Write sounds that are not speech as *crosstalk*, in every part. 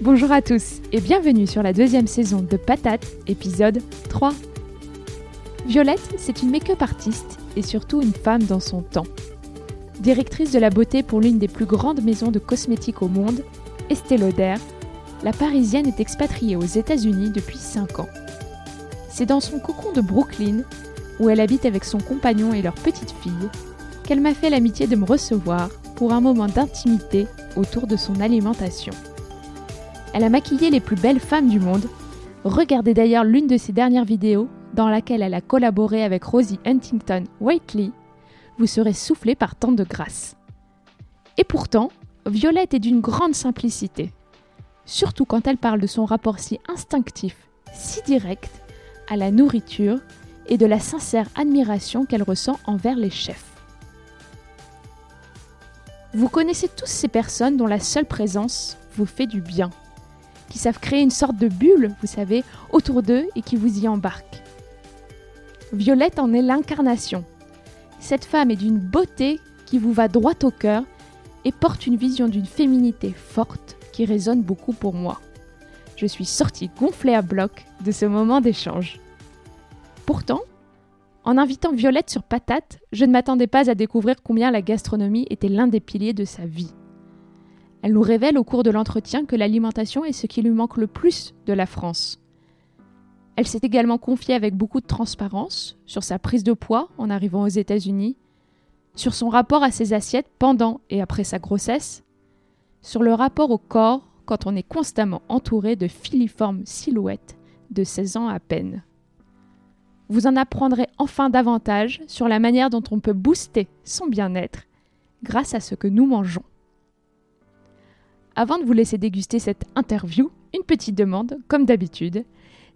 Bonjour à tous et bienvenue sur la deuxième saison de Patate, épisode 3. Violette, c'est une make-up artiste et surtout une femme dans son temps. Directrice de la beauté pour l'une des plus grandes maisons de cosmétiques au monde, Estée Lauder, la Parisienne est expatriée aux États-Unis depuis 5 ans. C'est dans son cocon de Brooklyn, où elle habite avec son compagnon et leur petite fille, qu'elle m'a fait l'amitié de me recevoir pour un moment d'intimité autour de son alimentation. Elle a maquillé les plus belles femmes du monde. Regardez d'ailleurs l'une de ses dernières vidéos dans laquelle elle a collaboré avec Rosie Huntington Whiteley. Vous serez soufflé par tant de grâce. Et pourtant, Violette est d'une grande simplicité, surtout quand elle parle de son rapport si instinctif, si direct à la nourriture et de la sincère admiration qu'elle ressent envers les chefs. Vous connaissez tous ces personnes dont la seule présence vous fait du bien qui savent créer une sorte de bulle, vous savez, autour d'eux et qui vous y embarquent. Violette en est l'incarnation. Cette femme est d'une beauté qui vous va droit au cœur et porte une vision d'une féminité forte qui résonne beaucoup pour moi. Je suis sortie gonflée à bloc de ce moment d'échange. Pourtant, en invitant Violette sur Patate, je ne m'attendais pas à découvrir combien la gastronomie était l'un des piliers de sa vie. Elle nous révèle au cours de l'entretien que l'alimentation est ce qui lui manque le plus de la France. Elle s'est également confiée avec beaucoup de transparence sur sa prise de poids en arrivant aux États-Unis, sur son rapport à ses assiettes pendant et après sa grossesse, sur le rapport au corps quand on est constamment entouré de filiformes silhouettes de 16 ans à peine. Vous en apprendrez enfin davantage sur la manière dont on peut booster son bien-être grâce à ce que nous mangeons. Avant de vous laisser déguster cette interview, une petite demande, comme d'habitude.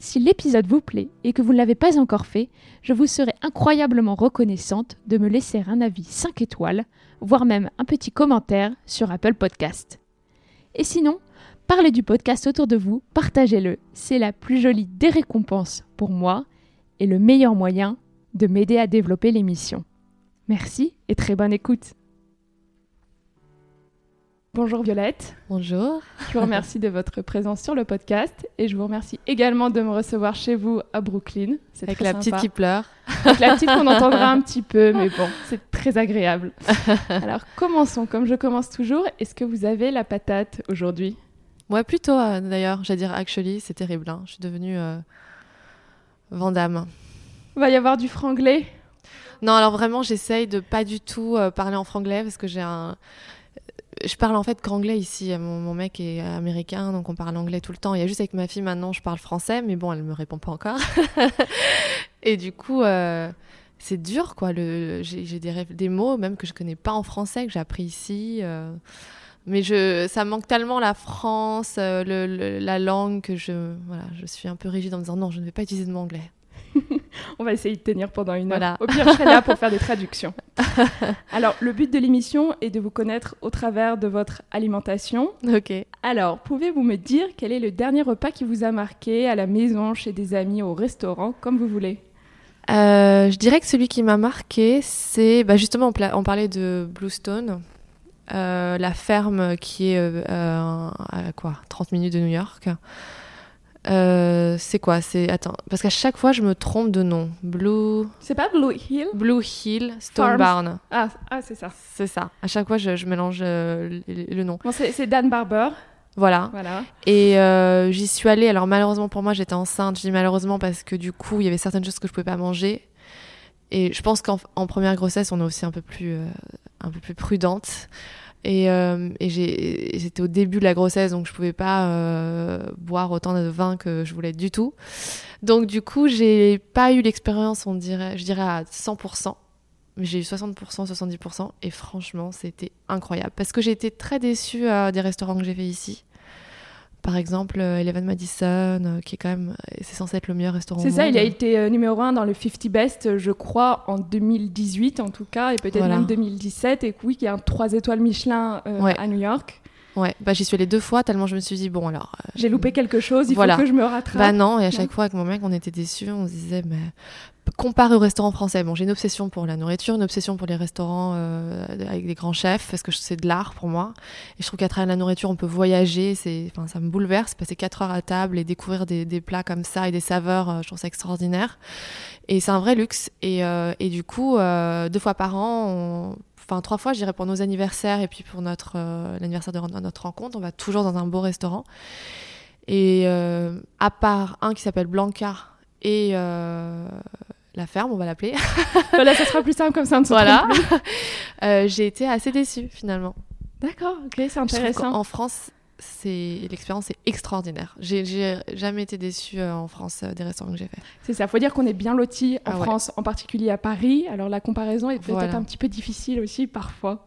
Si l'épisode vous plaît et que vous ne l'avez pas encore fait, je vous serai incroyablement reconnaissante de me laisser un avis 5 étoiles, voire même un petit commentaire sur Apple Podcast. Et sinon, parlez du podcast autour de vous, partagez-le, c'est la plus jolie des récompenses pour moi et le meilleur moyen de m'aider à développer l'émission. Merci et très bonne écoute. Bonjour Violette. Bonjour. Je vous remercie de votre présence sur le podcast et je vous remercie également de me recevoir chez vous à Brooklyn. Avec la petite qui pleure. Avec la petite qu'on entendra un petit peu, mais *laughs* bon, c'est très agréable. *laughs* Alors commençons, comme je commence toujours. Est-ce que vous avez la patate aujourd'hui? Moi plutôt euh, d'ailleurs, j'allais dire actually, c'est terrible. Hein. Je suis devenue euh, Vandame. Va y avoir du franglais? Non, alors vraiment, j'essaye de pas du tout euh, parler en franglais parce que j'ai un je parle en fait qu'anglais ici. Mon, mec est américain, donc on parle anglais tout le temps. Il y a juste avec ma fille maintenant, je parle français, mais bon, elle me répond pas encore. *laughs* et du coup, euh, c'est dur, quoi. J'ai des, mots même que je connais pas en français que j'ai appris ici. Euh. mais ça manque tellement la France, euh, la langue que je, voilà, je suis un peu rigide en me disant non, je ne vais pas utiliser de mon anglais. *laughs* On va essayer de tenir pendant une heure. Au pire, je serai là pour faire des *laughs* traductions. Alors, le but de l'émission est de vous connaître au travers de votre alimentation. Ok. Alors, pouvez-vous me dire quel est le dernier repas qui vous a marqué à la maison, chez des amis, au restaurant, comme vous voulez? Euh, Je dirais que celui qui m'a marqué, c'est bah, justement, on, parlait de Bluestone. Euh, la ferme qui est euh, à quoi? 30 minutes de New York. Euh, c'est quoi? C'est attends parce qu'à chaque fois je me trompe de nom. Blue. C'est pas Blue Hill? Blue Hill Stone Barn. Ah, ah c'est ça. C'est ça. À chaque fois je, je mélange euh, le, nom. c'est Dan Barber. Voilà. Voilà. Et euh, j'y suis allée. Alors malheureusement pour moi, j'étais enceinte. Je dis malheureusement parce que du coup, il y avait certaines choses que je pouvais pas manger. Et je pense qu'en en première grossesse, on est aussi un peu plus, un peu plus prudente. Et, euh, et j'étais au début de la grossesse, donc je pouvais pas euh, boire autant de vin que je voulais du tout. Donc du coup, j'ai pas eu l'expérience, on dirait, je dirais à 100%. Mais j'ai eu 60%, 70%. Et franchement, c'était incroyable. Parce que j'ai été très déçue euh, des restaurants que j'ai fait ici. Par exemple, euh, Eleven Madison, euh, qui est quand même, c'est censé être le meilleur restaurant au C'est ça, monde. il a été euh, numéro 1 dans le 50 Best, euh, je crois, en 2018 en tout cas, et peut-être Voilà. même 2017. Et oui, qu'il y a un 3 étoiles Michelin euh, Ouais. à New York. Ouais, bah j'y suis allée deux fois tellement je me suis dit bon alors. euh, J'ai loupé quelque chose, il Voilà. faut que je me rattrape. Bah non, et à chaque fois avec mon mec on était déçus, on se disait mais comparé au restaurant français, bon j'ai une obsession pour la nourriture, une obsession pour les restaurants euh, avec des grands chefs parce que c'est de l'art pour moi. Et je trouve qu'à travers la nourriture on peut voyager, c'est, enfin ça me bouleverse, passer quatre heures à table et découvrir des, des plats comme ça et des saveurs, euh, je trouve ça extraordinaire. Et c'est un vrai luxe. Et, euh, et du coup euh, deux fois par an, on- enfin trois fois je dirais pour nos anniversaires et puis pour notre euh, l'anniversaire de notre rencontre, on va toujours dans un beau restaurant. Et euh, à part un qui s'appelle Blanca et euh, la ferme, on va l'appeler. *laughs* voilà, ça sera plus simple comme ça, on voilà. *laughs* j'ai été assez déçue finalement. D'accord, ok, c'est intéressant. qu'en France, l'expérience est extraordinaire. J'ai jamais été déçue euh, en France euh, des restaurants que j'ai fait. C'est ça, faut dire qu'on est bien lotis en Ah ouais. France, en particulier à Paris. Alors la comparaison est peut-être Voilà. un petit peu difficile aussi parfois.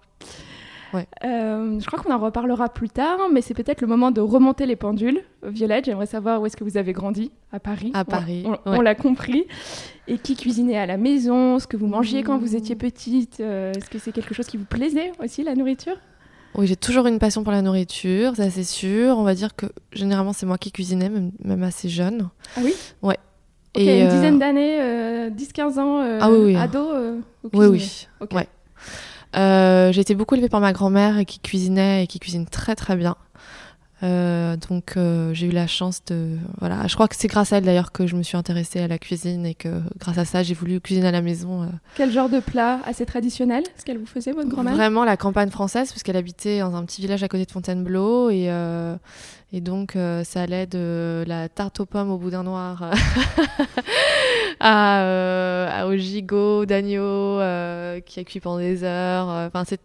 Ouais. Euh, je crois qu'on en reparlera plus tard, mais c'est peut-être le moment de remonter les pendules. Violette, j'aimerais savoir où est-ce que vous avez grandi? À Paris? À Paris, On, on ouais. l'a compris. Et qui cuisinait à la maison, ce que vous mangiez quand vous Mmh. étiez petite? euh, est-ce que c'est quelque chose qui vous plaisait aussi, la nourriture? Oui, j'ai toujours une passion pour la nourriture, ça c'est sûr. On va dire que généralement c'est moi qui cuisinais, même, même assez jeune. Ah oui? Ouais. Ok, Et, une euh, dizaine d'années, euh, 10-15 ans, euh, Ah oui, oui. ado euh, Oui. Ouais. Euh, j'ai été beaucoup élevée par ma grand-mère qui cuisinait et qui cuisine très très bien. Euh, donc euh, j'ai eu la chance de voilà. Je crois que c'est grâce à elle d'ailleurs que je me suis intéressée à la cuisine et que grâce à ça j'ai voulu cuisiner à la maison euh, Quel genre de plat assez traditionnel Est-ce qu'elle vous faisait, votre grand-mère? Vraiment la campagne française parce qu'elle habitait dans un petit village à côté de Fontainebleau et euh, et donc euh, ça allait de la tarte aux pommes au boudin noir *laughs* à, euh, à- au gigot d'agneau euh, qui a cuit pendant des heures enfin c'est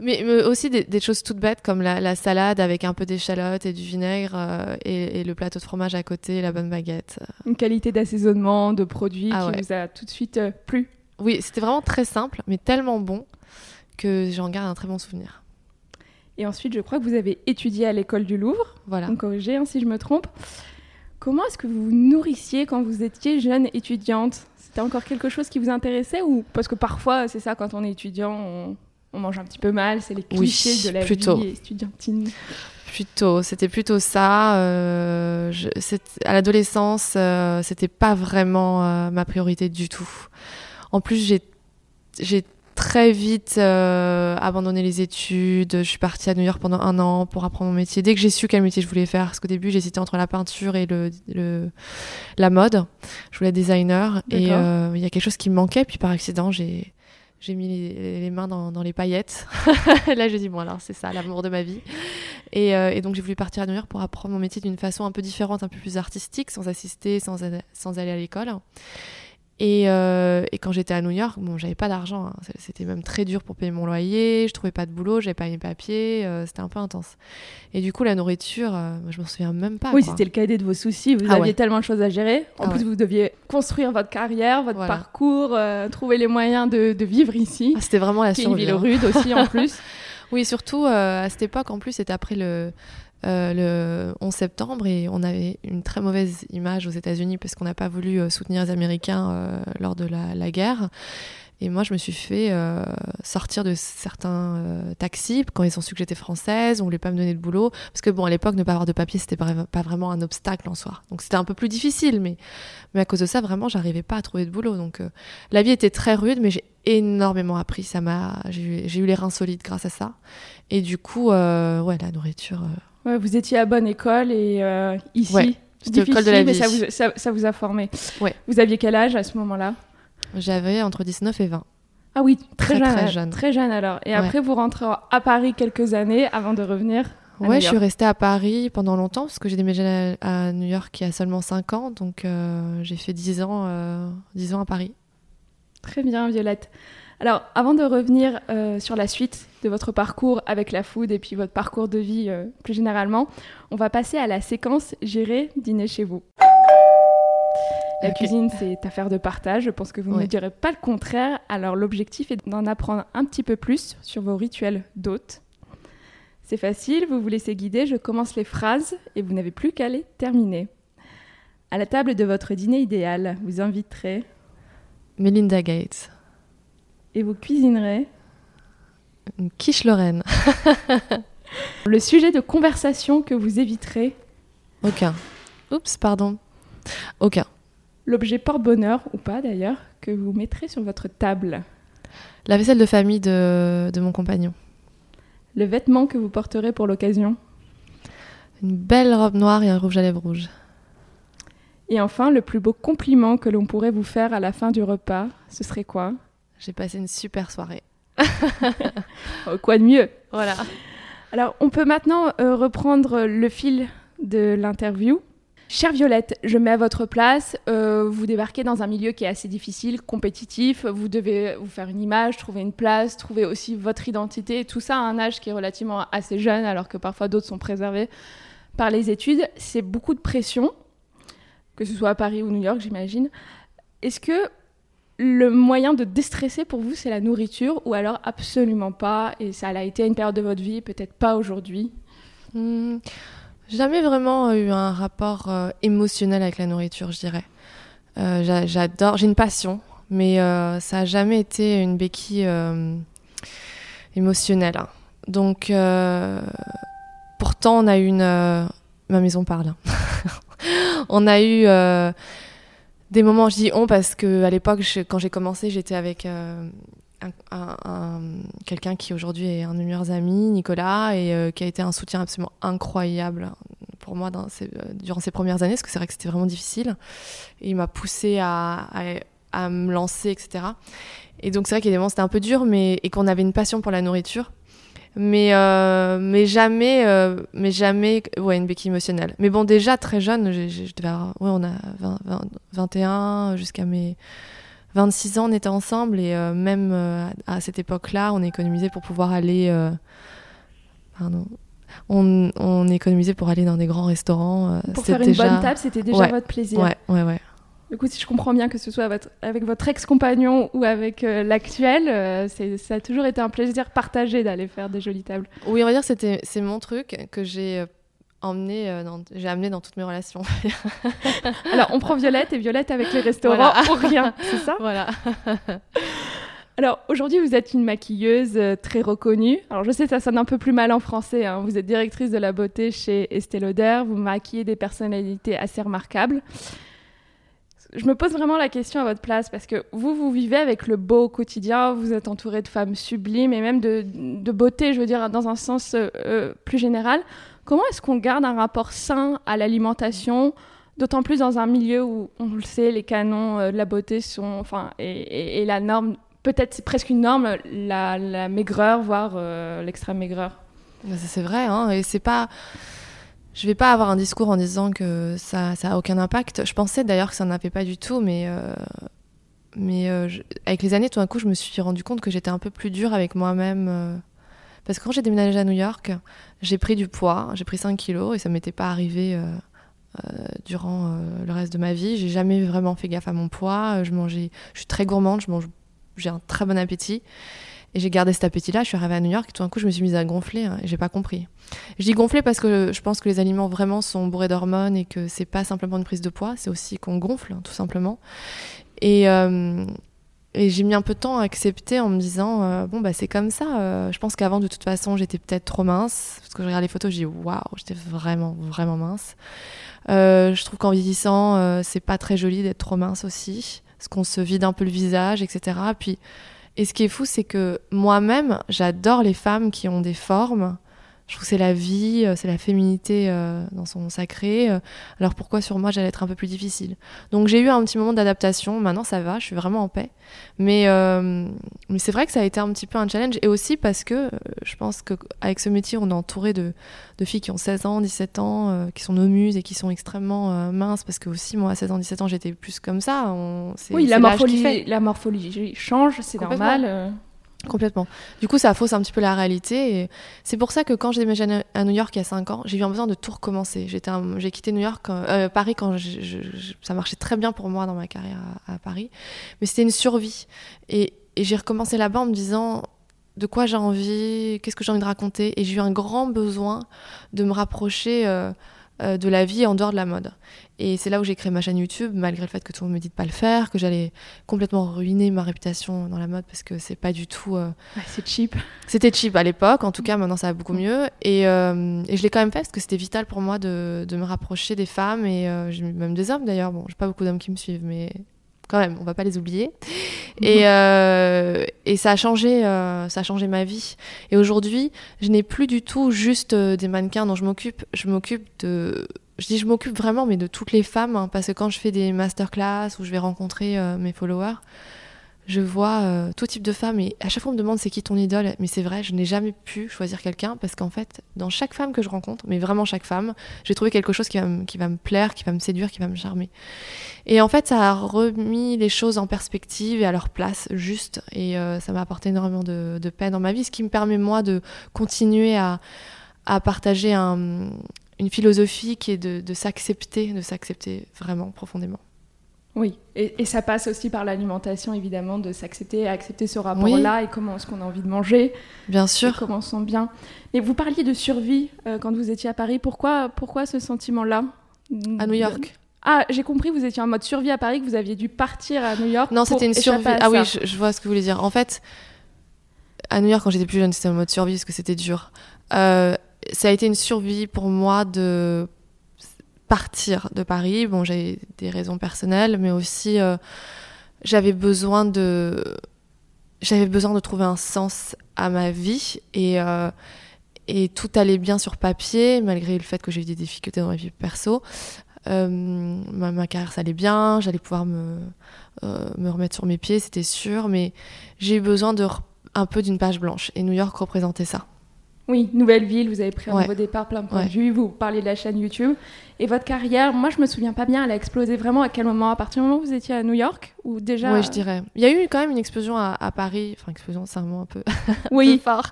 mais, mais aussi des, des choses toutes bêtes comme la, la salade avec un peu d'échalote et du vinaigre euh, et, et le plateau de fromage à côté la bonne baguette. Une qualité d'assaisonnement, de produits Ah qui ouais. vous a tout de suite euh, plu. Oui c'était vraiment très simple mais tellement bon que j'en garde un très bon souvenir. Et ensuite, je crois que vous avez étudié à l'école du Louvre, voilà. Vous me corrigez hein, si je me trompe. Comment est-ce que vous vous nourrissiez quand vous étiez jeune étudiante? C'était encore quelque chose qui vous intéressait ou parce que parfois c'est ça quand on est étudiant, on, on mange un petit peu mal, c'est les Oui, clichés de la plutôt. vie. Plutôt, c'était plutôt ça. euh, je- à l'adolescence, euh, c'était pas vraiment euh, ma priorité du tout. En plus, j'ai j'ai très vite euh, abandonné les études. Je suis partie à New York pendant un an pour apprendre mon métier. Dès que j'ai su quel métier je voulais faire, parce qu'au début, j'hésitais entre la peinture et le, le- la mode. Je voulais être designer. Et D'accord. il y a quelque chose qui me manquait. Puis par accident, j'ai j'ai mis les, mains dans, les paillettes. *laughs* Là, j'ai dit, bon, alors c'est ça, l'amour de ma vie. Et, euh, et donc, j'ai voulu partir à New York pour apprendre mon métier d'une façon un peu différente, un peu plus artistique, sans assister, sans aller à l'école. Et, euh, et quand j'étais à New York, bon, j'avais pas d'argent. hein. C'était même très dur pour payer mon loyer. Je trouvais pas de boulot, j'avais pas mes papiers. euh, c'était un peu intense. Et du coup, la nourriture, euh, je m'en souviens même pas. oui, c'était le cadet de vos soucis. Vous Ah aviez ouais. tellement de choses à gérer. En Ah plus, ouais. vous deviez construire votre carrière, votre Voilà. parcours, euh, trouver les moyens de, de vivre ici. Ah, c'était vraiment la est une survie. ville hein. rude aussi en plus. *laughs* Oui, surtout euh, à cette époque, en plus, c'était après le, le 11 septembre et on avait une très mauvaise image aux États-Unis parce qu'on n'a pas voulu euh, soutenir les Américains euh, lors de la, guerre. Et moi, je me suis fait euh, sortir de certains euh, taxis quand ils ont su que j'étais française. On voulait pas me donner de boulot parce que bon, à l'époque, ne pas avoir de papier, c'était pas, pas vraiment un obstacle en soi. Donc c'était un peu plus difficile, mais mais à cause de ça, vraiment, j'arrivais pas à trouver de boulot. Donc euh, la vie était très rude, mais j'ai énormément appris. Ça m'a, j'ai eu, les reins solides grâce à ça. Et du coup, euh, ouais, la nourriture. Ouais, vous étiez à bonne école et euh, ici, Ouais, c'était l'école de la mais vie. ça vous, ça, ça vous a formé. Ouais. Vous aviez quel âge à ce moment-là? J'avais entre 19 et 20. Ah oui, très, Très, jeune, très jeune. Très jeune alors. Et Ouais. après, vous rentrez à Paris quelques années avant de revenir Ouais, je suis restée à Paris pendant longtemps parce que j'ai déménagé à, New York il y a seulement 5 ans. Donc euh, j'ai fait 10 ans, euh, 10 ans à Paris. Très bien, Violette. Alors, avant de revenir euh, sur la suite de votre parcours avec la food et puis votre parcours de vie euh, plus généralement, on va passer à la séquence Gérer dîner chez vous. La cuisine, c'est affaire de partage. Je pense que vous ne direz pas le contraire. Alors, l'objectif est d'en apprendre un petit peu plus sur vos rituels d'hôtes. C'est facile, vous vous laissez guider. Je commence les phrases et vous n'avez plus qu'à les terminer. À la table de votre dîner idéal, vous inviterez Melinda Gates. Et vous cuisinerez Une quiche Lorraine. *laughs* Le sujet de conversation que vous éviterez Aucun. Oups, pardon. Aucun. L'objet porte-bonheur, ou pas d'ailleurs, que vous mettrez sur votre table La vaisselle de famille de, de mon compagnon. Le vêtement que vous porterez pour l'occasion Une belle robe noire et un rouge à lèvres rouge. Et enfin, le plus beau compliment que l'on pourrait vous faire à la fin du repas, ce serait quoi? J'ai passé une super soirée. Oh, *laughs* quoi de mieux? Voilà. Alors, on peut maintenant euh, reprendre le fil de l'interview. Chère Violette, je mets à votre place. euh, vous débarquez dans un milieu qui est assez difficile, compétitif. Vous devez vous faire une image, trouver une place, trouver aussi votre identité. Tout ça à un âge qui est relativement assez jeune, alors que parfois d'autres sont préservés par les études. C'est beaucoup de pression, que ce soit à Paris ou New York, j'imagine. Est-ce que le moyen de déstresser pour vous, c'est la nourriture ou alors absolument pas Et ça a été une période de votre vie, peut-être pas aujourd'hui? Hmm, jamais vraiment eu un rapport euh, émotionnel avec la nourriture, je dirais. Euh, j'a- J'adore, j'ai une passion, mais euh, ça a jamais été une béquille émotionnelle. hein. Donc, pourtant, on a eu une. ma maison parle. *laughs* *laughs* on a eu euh, des moments, je dis on parce que à l'époque, quand j'ai commencé, j'étais avec euh, un- un- un- quelqu'un qui aujourd'hui est un de mes meilleurs amis, Nicolas, et euh, qui a été un soutien absolument incroyable pour moi durant ces premières années, parce que c'est vrai que c'était vraiment difficile. Il m'a poussé à me lancer, etc. Et donc c'est vrai qu'il y a des moments c'était un peu dur, mais et qu'on avait une passion pour la nourriture. Mais, euh, mais jamais, euh, mais jamais, ouais, une béquille émotionnelle. Mais bon, déjà très jeune, je devais avoir, ouais, on a 20, 20, 21 jusqu'à mes 26 ans, on était ensemble et euh, même à cette époque-là, on économisait pour pouvoir aller. pardon. On, on économisait pour aller dans des grands restaurants. Pour faire une bonne table, c'était déjà Ouais. votre plaisir. Ouais, ouais, ouais. Du coup, si je comprends bien que ce soit votre- avec votre ex-compagnon ou avec euh, l'actuel, euh, ça a toujours été un plaisir partagé d'aller faire des jolies tables. Oui, on va dire que c'était c'est mon truc que j'ai euh, emmené euh, dans, j'ai amené dans toutes mes relations. *laughs* Alors, on prend Violette et Violette avec les restaurants Voilà. *laughs* ou rien, c'est ça? Voilà. *laughs* Alors, aujourd'hui, vous êtes une maquilleuse très reconnue. Alors, je sais, ça sonne un peu plus mal en français. hein. Vous êtes directrice de la beauté chez Estée Lauder. Vous maquillez des personnalités assez remarquables. Je me pose vraiment la question à votre place parce que vous, vous vivez avec le beau au quotidien. Vous êtes entourée de femmes sublimes et même de, beauté, je veux dire, dans un sens euh, euh, plus général. Comment est-ce qu'on garde un rapport sain à l'alimentation D'autant plus dans un milieu où, on le sait, les canons euh, de la beauté sont, enfin, et, la norme, peut-être c'est presque une norme, la, maigreur, voire l'extrême maigreur? C'est vrai, hein, et c'est pas. Je vais pas avoir un discours en disant que ça, ça a aucun impact. Je pensais d'ailleurs que ça n'avait pas du tout, mais euh, euh, avec les années, tout d'un coup, je me suis rendu compte que j'étais un peu plus dure avec moi-même. euh, parce que quand j'ai déménagé à New York, j'ai pris du poids, j'ai pris 5 kilos et ça m'était pas arrivé durant le reste de ma vie. J'ai jamais vraiment fait gaffe à mon poids. Je mangeais, je suis très gourmande, je mange, j'ai un très bon appétit. Et j'ai gardé cet appétit-là. Je suis arrivée à New York et tout d'un coup, je me suis mise à gonfler. hein, et j'ai pas compris. Je dis gonfler parce que je pense que les aliments vraiment sont bourrés d'hormones et que c'est pas simplement une prise de poids, c'est aussi qu'on gonfle, hein, tout simplement. Et, euh, et j'ai mis un peu de temps à accepter en me disant euh, bon bah c'est comme ça. euh, je pense qu'avant de toute façon j'étais peut-être trop mince parce que je regarde les photos, je dis waouh j'étais vraiment vraiment mince. Je trouve qu'en vieillissant c'est pas très joli d'être trop mince aussi, parce qu'on se vide un peu le visage, etc. Puis et ce qui est fou c'est que moi-même j'adore les femmes qui ont des formes. Je trouve que c'est la vie, euh, c'est la féminité euh, dans son sacré. euh, alors pourquoi sur moi j'allais être un peu plus difficile? Donc j'ai eu un petit moment d'adaptation. Maintenant ça va, je suis vraiment en paix. Mais, euh, mais c'est vrai que ça a été un petit peu un challenge. Et aussi parce que je pense qu'avec ce métier, on est entouré de, de filles qui ont 16 ans, 17 ans, euh, qui sont nos muses et qui sont extrêmement euh, minces. Parce que aussi, moi, à 16 ans, 17 ans, j'étais plus comme ça. On, Oui, la qui morphologie, la morphologie change, c'est normal. Euh. Complètement. Du coup, ça fausse un petit peu la réalité. C'est pour ça que quand j'ai déménagé à- New York il y a 5 ans, j'ai eu un besoin de tout recommencer. J'ai quitté New York, quand- euh, Paris quand ça marchait très bien pour moi dans ma carrière à, Paris. Mais c'était une survie. Et, et j'ai recommencé là-bas en me disant de quoi j'ai envie, qu'est-ce que j'ai envie de raconter. Et j'ai eu un grand besoin de me rapprocher euh, euh, de la vie en dehors de la mode. Et c'est là où j'ai créé ma chaîne YouTube, malgré le fait que tout le monde me dit de pas le faire, que j'allais complètement ruiner ma réputation dans la mode parce que c'est pas du tout. euh, Ouais, c'est cheap. c'était cheap à l'époque, en tout cas maintenant ça va beaucoup mieux. Et, euh, et je l'ai quand même fait parce que c'était vital pour moi de, de me rapprocher des femmes et même des hommes d'ailleurs. Bon, j'ai pas beaucoup d'hommes qui me suivent, mais quand même, on va pas les oublier. Et, euh, et ça a changé, euh, ça a changé ma vie. Et aujourd'hui, je n'ai plus du tout juste euh, des mannequins dont je m'occupe. Je m'occupe de, je dis je m'occupe vraiment, mais de toutes les femmes, hein, parce que quand je fais des masterclass où je vais rencontrer euh, mes followers, je vois euh, tout type de femmes et à chaque fois on me demande c'est qui ton idole? Mais c'est vrai je n'ai jamais pu choisir quelqu'un parce qu'en fait dans chaque femme que je rencontre mais vraiment chaque femme j'ai trouvé quelque chose qui va, me, qui va me plaire qui va me séduire qui va me charmer. Et en fait ça a remis les choses en perspective et à leur place juste. Et euh, ça m'a apporté énormément de, de paix dans ma vie ce qui me permet moi de continuer à, à partager un- une philosophie qui est de s'accepter de s'accepter vraiment profondément Oui, et, et ça passe aussi par l'alimentation, évidemment, de s'accepter, accepter ce rapport-là et comment est-ce qu'on a envie de manger, bien et sûr comment on se sent bien. Mais vous parliez de survie euh, quand vous étiez à Paris. Pourquoi, pourquoi ce sentiment-là à New York Ah, j'ai compris, vous étiez en mode survie à Paris, que vous aviez dû partir à New York. Non, c'était une survie. Ah oui, je vois ce que vous voulez dire. En fait, à New York, quand j'étais plus jeune, c'était en mode survie parce que c'était dur. Euh, ça a été une survie pour moi de partir de Paris. Bon, j'avais des raisons personnelles, mais aussi euh, j'avais besoin de j'avais besoin de trouver un sens à ma vie et euh, et tout allait bien sur papier malgré le fait que j'ai eu des difficultés dans ma vie perso. Euh, ma, ma carrière ça allait bien, j'allais pouvoir me me remettre sur mes pieds, c'était sûr, mais j'ai eu besoin de un peu d'une page blanche et New York représentait ça. Oui, nouvelle ville, vous avez pris un Ouais. nouveau départ, plein de points Ouais. de vue, vous parlez de la chaîne YouTube. Et votre carrière, moi je me souviens pas bien, elle a explosé vraiment à quel moment? À partir du moment où vous étiez à New York? Ou déjà Oui, je dirais. Il y a eu quand même une explosion à, à Paris, enfin explosion, c'est un mot un peu, *laughs* un peu Oui, fort.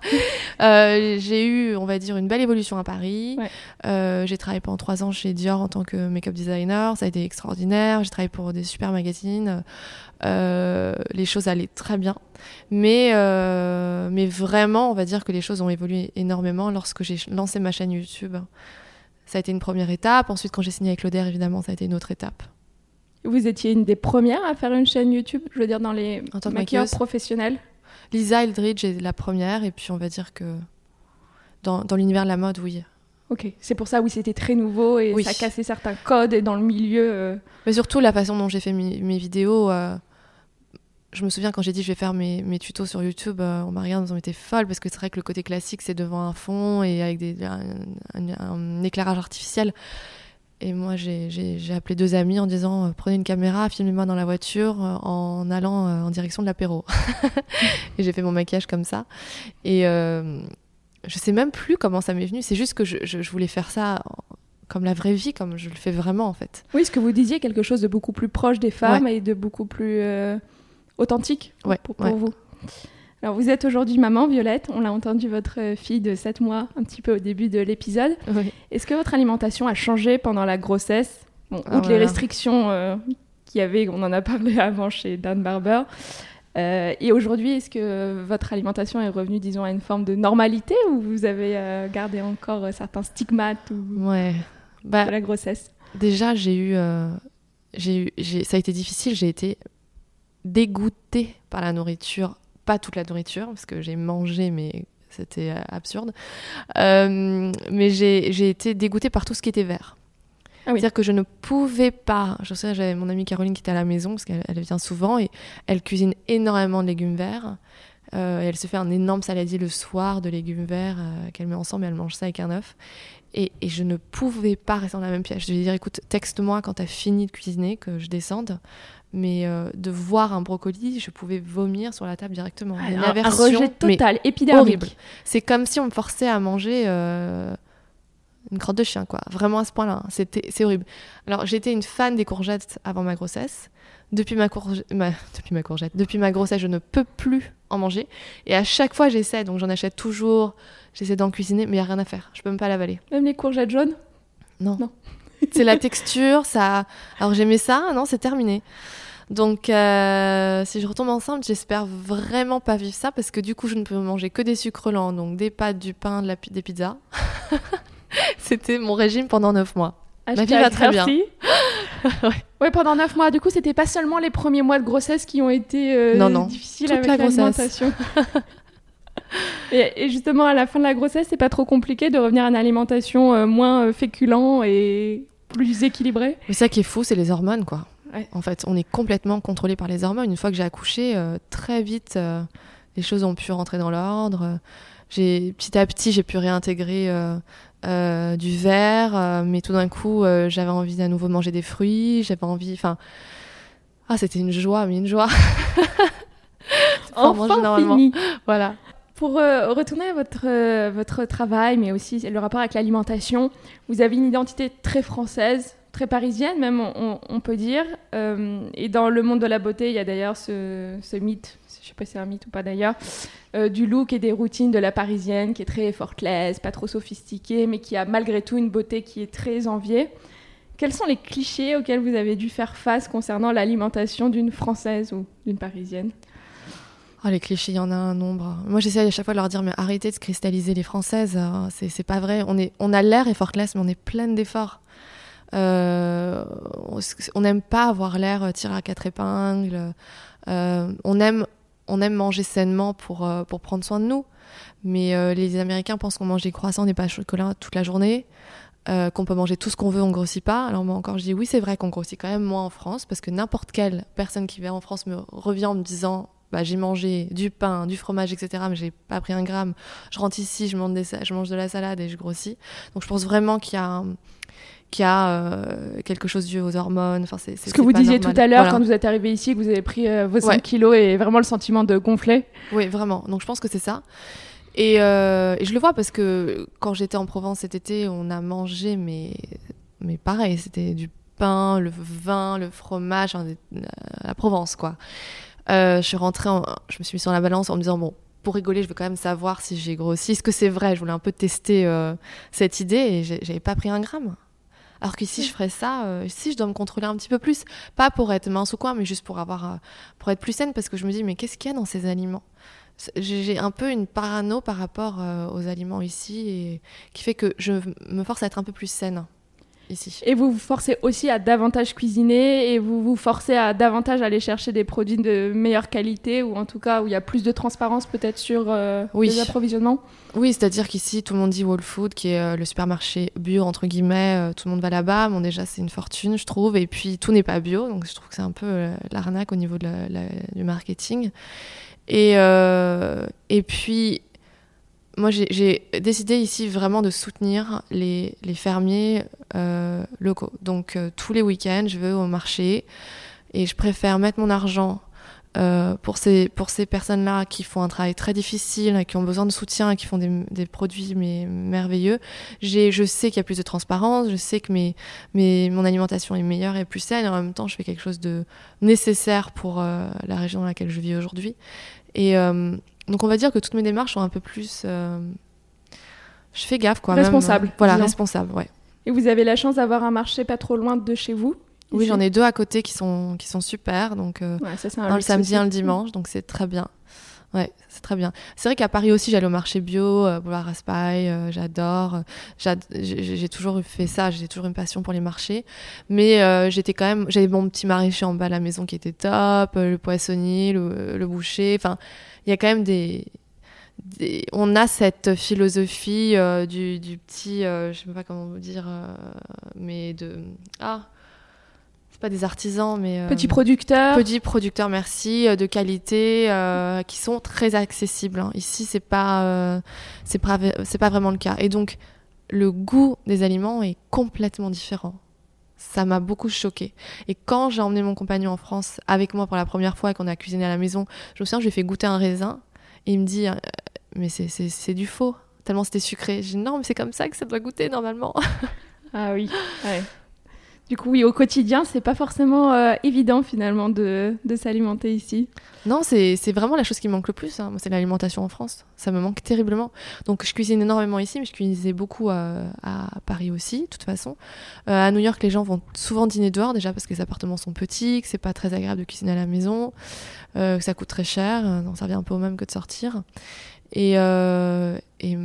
Euh, j'ai eu, on va dire, une belle évolution à Paris. Ouais. Euh, j'ai travaillé pendant trois ans chez Dior en tant que make-up designer, ça a été extraordinaire. J'ai travaillé pour des super magazines. Euh, les choses allaient très bien, mais euh, mais vraiment, on va dire que les choses ont évolué énormément lorsque j'ai lancé ma chaîne YouTube. Ça a été une première étape. Ensuite, quand j'ai signé avec Lauder, évidemment, ça a été une autre étape. vous étiez une des premières à faire une chaîne YouTube, je veux dire dans les maquilleurs maquilleuse. professionnels? Lisa Eldridge est la première, et puis on va dire que dans, dans l'univers de la mode, oui. Ok, c'est pour ça, oui, c'était très nouveau et Oui. ça cassait certains codes et dans le milieu. euh, Mais surtout la façon dont j'ai fait mes, mes vidéos. euh, je me souviens quand j'ai dit je vais faire mes, mes tutos sur YouTube, euh, on m'a regardé en disant mais t'es folle parce que c'est vrai que le côté classique c'est devant un fond et avec des, un, un- un éclairage artificiel. Et moi j'ai- appelé deux amis en disant euh, prenez une caméra, filmez-moi dans la voiture euh, en allant en direction de l'apéro. *laughs* et j'ai fait mon maquillage comme ça. Et je sais même plus comment ça m'est venu, c'est juste que je, je- je voulais faire ça en- comme la vraie vie, comme je le fais vraiment en fait. Oui, ce que vous disiez, quelque chose de beaucoup plus proche des femmes et de beaucoup plus euh, authentique Ouais, pour, pour ouais. vous. Alors, vous êtes aujourd'hui maman, Violette. On l'a entendu, votre fille de 7 mois, un petit peu au début de l'épisode. Oui. Est-ce que votre alimentation a changé pendant la grossesse? Bon, Ah, outre les restrictions euh, qu'il y avait, on en a parlé *laughs* avant chez Dan Barber. Euh, et aujourd'hui, est-ce que votre alimentation est revenue, disons, à une forme de normalité ou vous avez euh, gardé encore euh, certains stigmates ou Ouais. Bah, de la grossesse? déjà, j'ai eu, euh, j'ai eu, j'ai, ça a été difficile. J'ai été dégoûtée par la nourriture, pas toute la nourriture, parce que j'ai mangé, mais c'était euh, absurde. Euh, mais j'ai, été dégoûtée par tout ce qui était vert. Ah oui. C'est-à-dire que je ne pouvais pas. Je sais, j'avais mon amie Caroline qui était à la maison parce qu'elle elle vient souvent et elle cuisine énormément de légumes verts. Euh, elle se fait un énorme saladier le soir de légumes verts euh, qu'elle met ensemble et elle mange ça avec un œuf. Et, et, je ne pouvais pas rester dans la même pièce. Je lui dire écoute, texte-moi quand tu as fini de cuisiner, que je descende. Mais euh, de voir un brocoli, je pouvais vomir sur la table directement. Ah, une un, rejet total, épidermique. C'est comme si on me forçait à manger euh, une crotte de chien, quoi. Vraiment à ce point-là. Hein. C'était, c'est horrible. Alors, j'étais une fan des courgettes avant ma grossesse. Depuis ma, *laughs* depuis ma courgette, depuis ma grossesse, je ne peux plus en manger. Et à chaque fois, j'essaie. Donc, j'en achète toujours. J'essaie d'en cuisiner, mais il n'y a rien à faire. Je peux même pas l'avaler. Même les courgettes jaunes? Non. Non. *laughs* c'est la texture, ça. Alors, j'aimais ça. Non, c'est terminé. Donc, euh, si je retombe enceinte, j'espère vraiment pas vivre ça parce que du coup, je ne peux manger que des sucres lents, donc des pâtes, du pain, de la, des pizzas. *laughs* C'était mon régime pendant 9 mois. Ma vie va très bien. *laughs* ouais. pendant 9 mois. Du coup, c'était pas seulement les premiers mois de grossesse qui ont été euh, non, non. difficiles avec l'alimentation. *laughs* et, justement, à la fin de la grossesse, c'est pas trop compliqué de revenir à une alimentation euh, moins féculent et plus équilibrée? Mais ça qui est fou, c'est les hormones, quoi. En fait, on est complètement contrôlé par les hormones. Une fois que j'ai accouché, euh, très vite, euh, les choses ont pu rentrer dans l'ordre. J'ai petit à petit, j'ai pu réintégrer euh, du verre, mais tout d'un coup, j'avais envie à nouveau de manger des fruits. J'avais envie, enfin, ah, c'était une joie, mais une joie. *laughs* enfin fini. Voilà. Pour retourner à votre, votre travail, mais aussi le rapport avec l'alimentation, vous avez une identité très française, très parisienne, même, on, peut dire. Euh, et dans le monde de la beauté, il y a d'ailleurs ce, mythe, je ne sais pas si c'est un mythe ou pas d'ailleurs, euh, du look et des routines de la parisienne qui est très effortless, pas trop sophistiquée, mais qui a malgré tout une beauté qui est très enviée. Quels sont les clichés auxquels vous avez dû faire face concernant l'alimentation d'une française ou d'une parisienne? Oh, les clichés, il y en a un nombre. Moi, j'essaie à chaque fois de leur dire, mais arrêtez de cristalliser les Françaises. Hein. C'est pas vrai. On, a l'air effortless, mais on est pleine d'efforts. Euh, on n'aime pas avoir l'air tiré à quatre épingles. Euh, on aime manger sainement pour, euh, prendre soin de nous. Mais les Américains pensent qu'on mange des croissants, des pas chocolat toute la journée, qu'on peut manger tout ce qu'on veut, on grossit pas. Alors moi encore, je dis oui, c'est vrai qu'on grossit quand même moins en France, parce que n'importe quelle personne qui vient en France me revient en me disant bah, j'ai mangé du pain, du fromage, etc., mais j'ai pas pris un gramme. Je rentre ici, je mange, des, je mange de la salade et je grossis. Donc je pense vraiment qu'il y a euh, quelque chose dû aux hormones. Enfin, c'est, Ce que vous disiez tout à l'heure quand vous êtes arrivé ici, que vous avez pris euh, vos 5 kilos et vraiment le sentiment de gonfler. Oui, vraiment. Donc je pense que c'est ça. Et, euh, et, je le vois parce que quand j'étais en Provence cet été, on a mangé, mais, mais pareil, c'était du pain, le vin, le fromage, la Provence, quoi. Je suis rentrée, je me suis mis sur la balance en me disant, bon, pour rigoler, je veux quand même savoir si j'ai grossi. Est-ce que c'est vrai? Je voulais un peu tester cette idée et j'avais pas pris un gramme. Alors qu'ici, je ferais ça, euh, ici, je dois me contrôler un petit peu plus. Pas pour être mince ou quoi, mais juste pour, avoir, euh, pour être plus saine, parce que je me dis, mais qu'est-ce qu'il y a dans ces aliments? J'ai un peu une parano par rapport euh, aux aliments ici, et qui fait que je me force à être un peu plus saine. Et vous vous forcez aussi à davantage cuisiner et vous vous forcez à davantage aller chercher des produits de meilleure qualité ou en tout cas où il y a plus de transparence peut-être sur euh, les approvisionnements? Oui, c'est-à-dire qu'ici tout le monde dit Whole Food qui est euh, le supermarché bio entre guillemets, euh, tout le monde va là-bas. Bon déjà c'est une fortune je trouve. Et puis tout n'est pas bio. Donc je trouve que c'est un peu l'arnaque au niveau de du marketing. Et, et puis moi, j'ai décidé ici vraiment de soutenir les, fermiers euh, locaux. Donc, euh, tous les week-ends, je vais au marché et je préfère mettre mon argent euh, pour ces, personnes-là qui font un travail très difficile, qui ont besoin de soutien, qui font des, produits merveilleux. Je sais qu'il y a plus de transparence, je sais que mon alimentation est meilleure et plus saine. En même temps, je fais quelque chose de nécessaire pour la région dans laquelle je vis aujourd'hui. Et donc on va dire que toutes mes démarches sont un peu plus. Euh, je fais gaffe quoi. Responsable. voilà, responsable, ouais. Et vous avez la chance d'avoir un marché pas trop loin de chez vous? Oui, j'en ai deux à côté qui sont, qui sont super. Donc, euh, un le samedi et le dimanche, donc c'est très bien. Ouais, c'est très bien. C'est vrai qu'à Paris aussi, j'allais au marché bio, euh, boulevard Raspail, euh, j'adore. J'ai toujours fait ça, j'ai toujours une passion pour les marchés. Mais j'étais quand même, j'avais mon petit maraîcher en bas à la maison qui était top, le poissonnier, le, le boucher. Enfin, il y a quand même des, on a cette philosophie euh, du, petit, euh, je sais pas comment vous dire, euh, mais de ah c'est pas des artisans, mais petits producteurs. Petits producteurs, merci, de qualité, qui sont très accessibles. Hein. Ici, c'est pas, c'est pas, c'est pas vraiment le cas. Et donc, le goût des aliments est complètement différent. Ça m'a beaucoup choqué. Et quand j'ai emmené mon compagnon en France avec moi pour la première fois et qu'on a cuisiné à la maison, je me souviens, je lui ai fait goûter un raisin et il me dit Mais c'est du faux, tellement c'était sucré. J'ai dit Non, mais c'est comme ça que ça doit goûter normalement. Ah oui, ouais. Du coup, oui, au quotidien, c'est pas forcément euh, évident finalement de, de s'alimenter ici. Non, c'est vraiment la chose qui me manque le plus. Hein. C'est l'alimentation en France. Ça me manque terriblement. Donc, je cuisine énormément ici, mais je cuisinais beaucoup euh, à Paris aussi, de toute façon. Euh, à New York, les gens vont souvent dîner dehors déjà parce que les appartements sont petits, que c'est pas très agréable de cuisiner à la maison, que ça coûte très cher. Donc, ça revient un peu au même que de sortir. Et, euh, et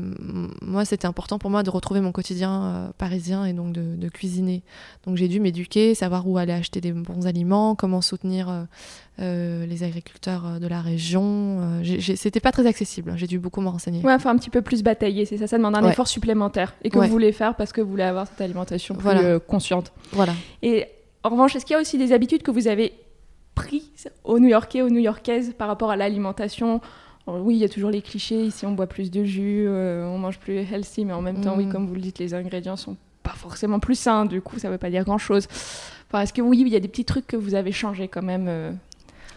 moi, c'était important pour moi de retrouver mon quotidien euh, parisien et donc de, de cuisiner. Donc j'ai dû m'éduquer, savoir où aller acheter des bons aliments, comment soutenir euh les agriculteurs de la région. c'était pas très accessible, hein. j'ai dû beaucoup me renseigner. Ouais, enfin un petit peu plus batailler, c'est ça, ça demande un effort supplémentaire et que vous voulez faire parce que vous voulez avoir cette alimentation plus consciente. Voilà. Et en revanche, est-ce qu'il y a aussi des habitudes que vous avez prises aux New-Yorkais, aux New-Yorkaises par rapport à l'alimentation oui, il y a toujours les clichés. Ici, on boit plus de jus, euh, on mange plus healthy, mais en même temps, oui, mm. comme vous le dites, les ingrédients sont pas forcément plus sains. Du coup, ça veut pas dire grand-chose. Est-ce que oui, il y a des petits trucs que vous avez changés quand même euh,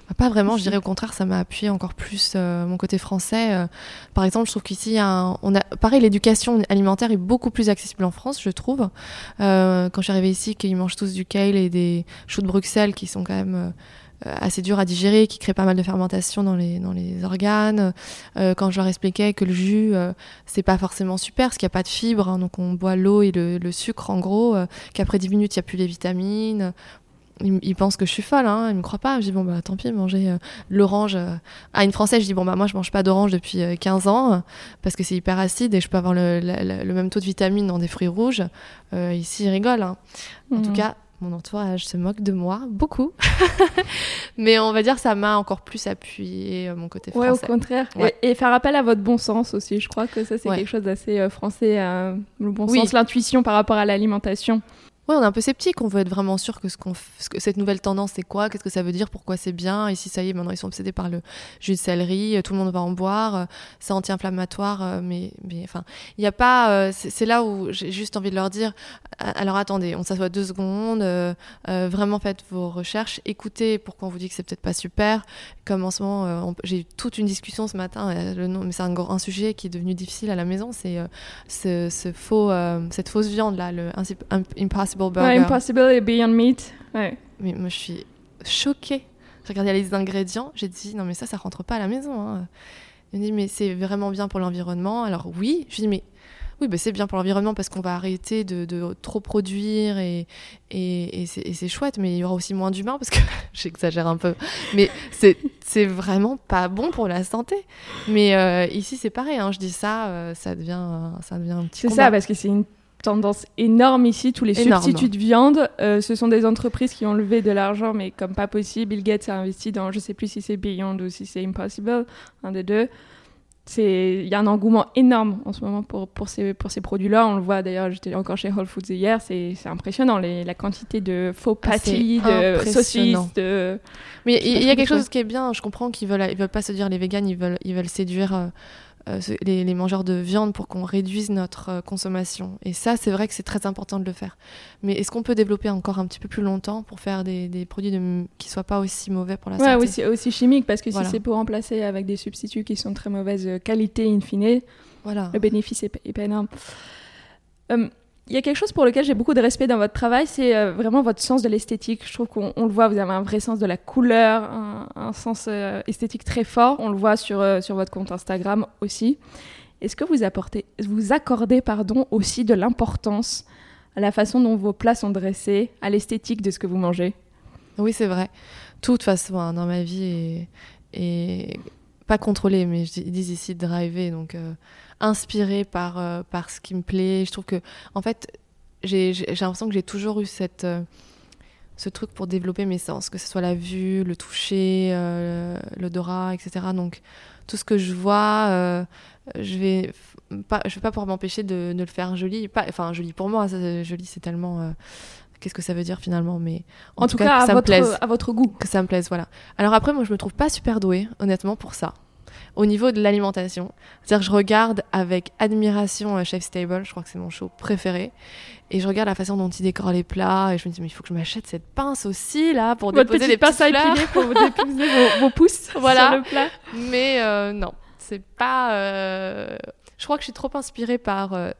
bah, Pas vraiment, je dirais au contraire, ça m'a appuyé encore plus euh, mon côté français. par exemple, je trouve qu'ici, on a, pareil, l'éducation alimentaire est beaucoup plus accessible en France, je trouve. quand je suis arrivée ici, qu'ils mangent tous du kale et des choux de Bruxelles qui sont quand même euh, assez dur à digérer, qui crée pas mal de fermentation dans les, dans les organes. Euh, quand je leur expliquais que le jus, euh, c'est pas forcément super, parce qu'il n'y a pas de fibres, hein, donc on boit l'eau et le, le, sucre en gros, qu'après 10 minutes, il n'y a plus les vitamines. Ils, pensent que je suis folle, hein, ils me croient pas. Je dis bon bah tant pis, manger l'orange. À une française, je dis bon bah moi je mange pas d'orange depuis 15 ans parce que c'est hyper acide et je peux avoir le, le, même taux de vitamines dans des fruits rouges. ici ils rigolent. Hein. En tout mmh. cas, mon entourage se moque de moi beaucoup. *laughs* Mais on va dire ça m'a encore plus appuyé euh, mon côté français. Ouais, au contraire. Et, faire appel à votre bon sens aussi. Je crois que ça, c'est quelque chose d'assez euh, français. Euh, le bon sens, l'intuition par rapport à l'alimentation. Ouais, on est un peu sceptique. On veut être vraiment sûr que, ce cette nouvelle tendance, c'est quoi Qu'est-ce que ça veut dire Pourquoi c'est bien Ici, ça y est, maintenant, ils sont obsédés par le jus de céleri. Tout le monde va en boire. C'est anti-inflammatoire. Mais, mais enfin, il n'y a pas. C'est là où j'ai juste envie de leur dire alors attendez, on s'assoit deux secondes. vraiment, faites vos recherches. Écoutez pourquoi on vous dit que c'est peut-être pas super. Comme en ce moment, j'ai eu toute une discussion ce matin. le nom, mais c'est un, un, sujet qui est devenu difficile à la maison. C'est ce, ce, faux, cette fausse viande là, le impossible Impossible Burger. Impossible et Beyond Meat. Ouais. Mais moi, je suis choquée. J'ai regardé les ingrédients, j'ai dit non mais ça, ça rentre pas à la maison. Hein. Il me dit mais c'est vraiment bien pour l'environnement. Alors oui, je dis mais oui, bah, c'est bien pour l'environnement parce qu'on va arrêter de, trop produire et, et, c'est chouette, mais il y aura aussi moins d'humains parce que *laughs* j'exagère un peu. Mais c'est vraiment pas bon pour la santé. Mais euh, ici, c'est pareil, hein, je dis ça, euh, ça, devient, ça devient un petit C'est ça, parce que c'est une tendance énorme ici. Tous les substituts de viande, euh, ce sont des entreprises qui ont levé de l'argent, mais comme pas possible. Bill Gates a investi dans, je sais plus si c'est Beyond ou si c'est Impossible, un des deux. Il y a un engouement énorme en ce moment pour, pour ces, pour ces produits-là. On le voit d'ailleurs, j'étais encore chez Whole Foods hier, c'est impressionnant les, la quantité de faux ah, patties, de saucisses. De... Mais il y, a quelque chose qui est bien, je comprends qu'ils veulent, ils veulent pas se dire les véganes, ils veulent, ils veulent séduire. Euh, euh, les, mangeurs de viande pour qu'on réduise notre euh, consommation. Et ça, c'est vrai que c'est très important de le faire. Mais est-ce qu'on peut développer encore un petit peu plus longtemps pour faire des, produits de, qui soient pas aussi mauvais pour la ouais, santé aussi, aussi chimiques, parce que si c'est pour remplacer avec des substituts qui sont de très mauvaise qualité in fine, voilà. le bénéfice est, est pas énorme. Il y a quelque chose pour lequel j'ai beaucoup de respect dans votre travail, c'est euh, vraiment votre sens de l'esthétique. Je trouve qu'on le voit, vous avez un vrai sens de la couleur, un, sens euh, esthétique très fort. On le voit sur, euh, sur votre compte Instagram aussi. Est-ce que vous, apportez, vous accordez pardon, aussi de l'importance à la façon dont vos plats sont dressés, à l'esthétique de ce que vous mangez? Oui, c'est vrai. Toute façon, hein, dans ma vie est, pas contrôlée, mais je dis ici driver, donc inspirée par, euh, par ce qui me plaît. Je trouve que, en fait, j'ai l'impression que j'ai toujours eu cette, euh, ce truc pour développer mes sens, que ce soit la vue, le toucher, euh, l'odorat, etc. Donc, tout ce que je vois, je vais pas, je vais pas pouvoir m'empêcher de, de, le faire joli. Pas, enfin, joli pour moi, joli, c'est tellement qu'est-ce que ça veut dire finalement, mais en, tout, cas, à, votre, à votre goût. Que ça me plaise, voilà. Alors après, moi, je me trouve pas super douée, honnêtement, pour ça. Au niveau de l'alimentation, c'est-à-dire que je regarde avec admiration Chef Stable, je crois que c'est mon show préféré, et je regarde la façon dont il décore les plats, et je me dis mais il faut que je m'achète cette pince aussi là pour déposer des pinces à épiler pour déposer vos, *laughs* pouces voilà. sur le plat. Mais euh, non, c'est pas. Euh, je crois que je suis trop inspirée par euh,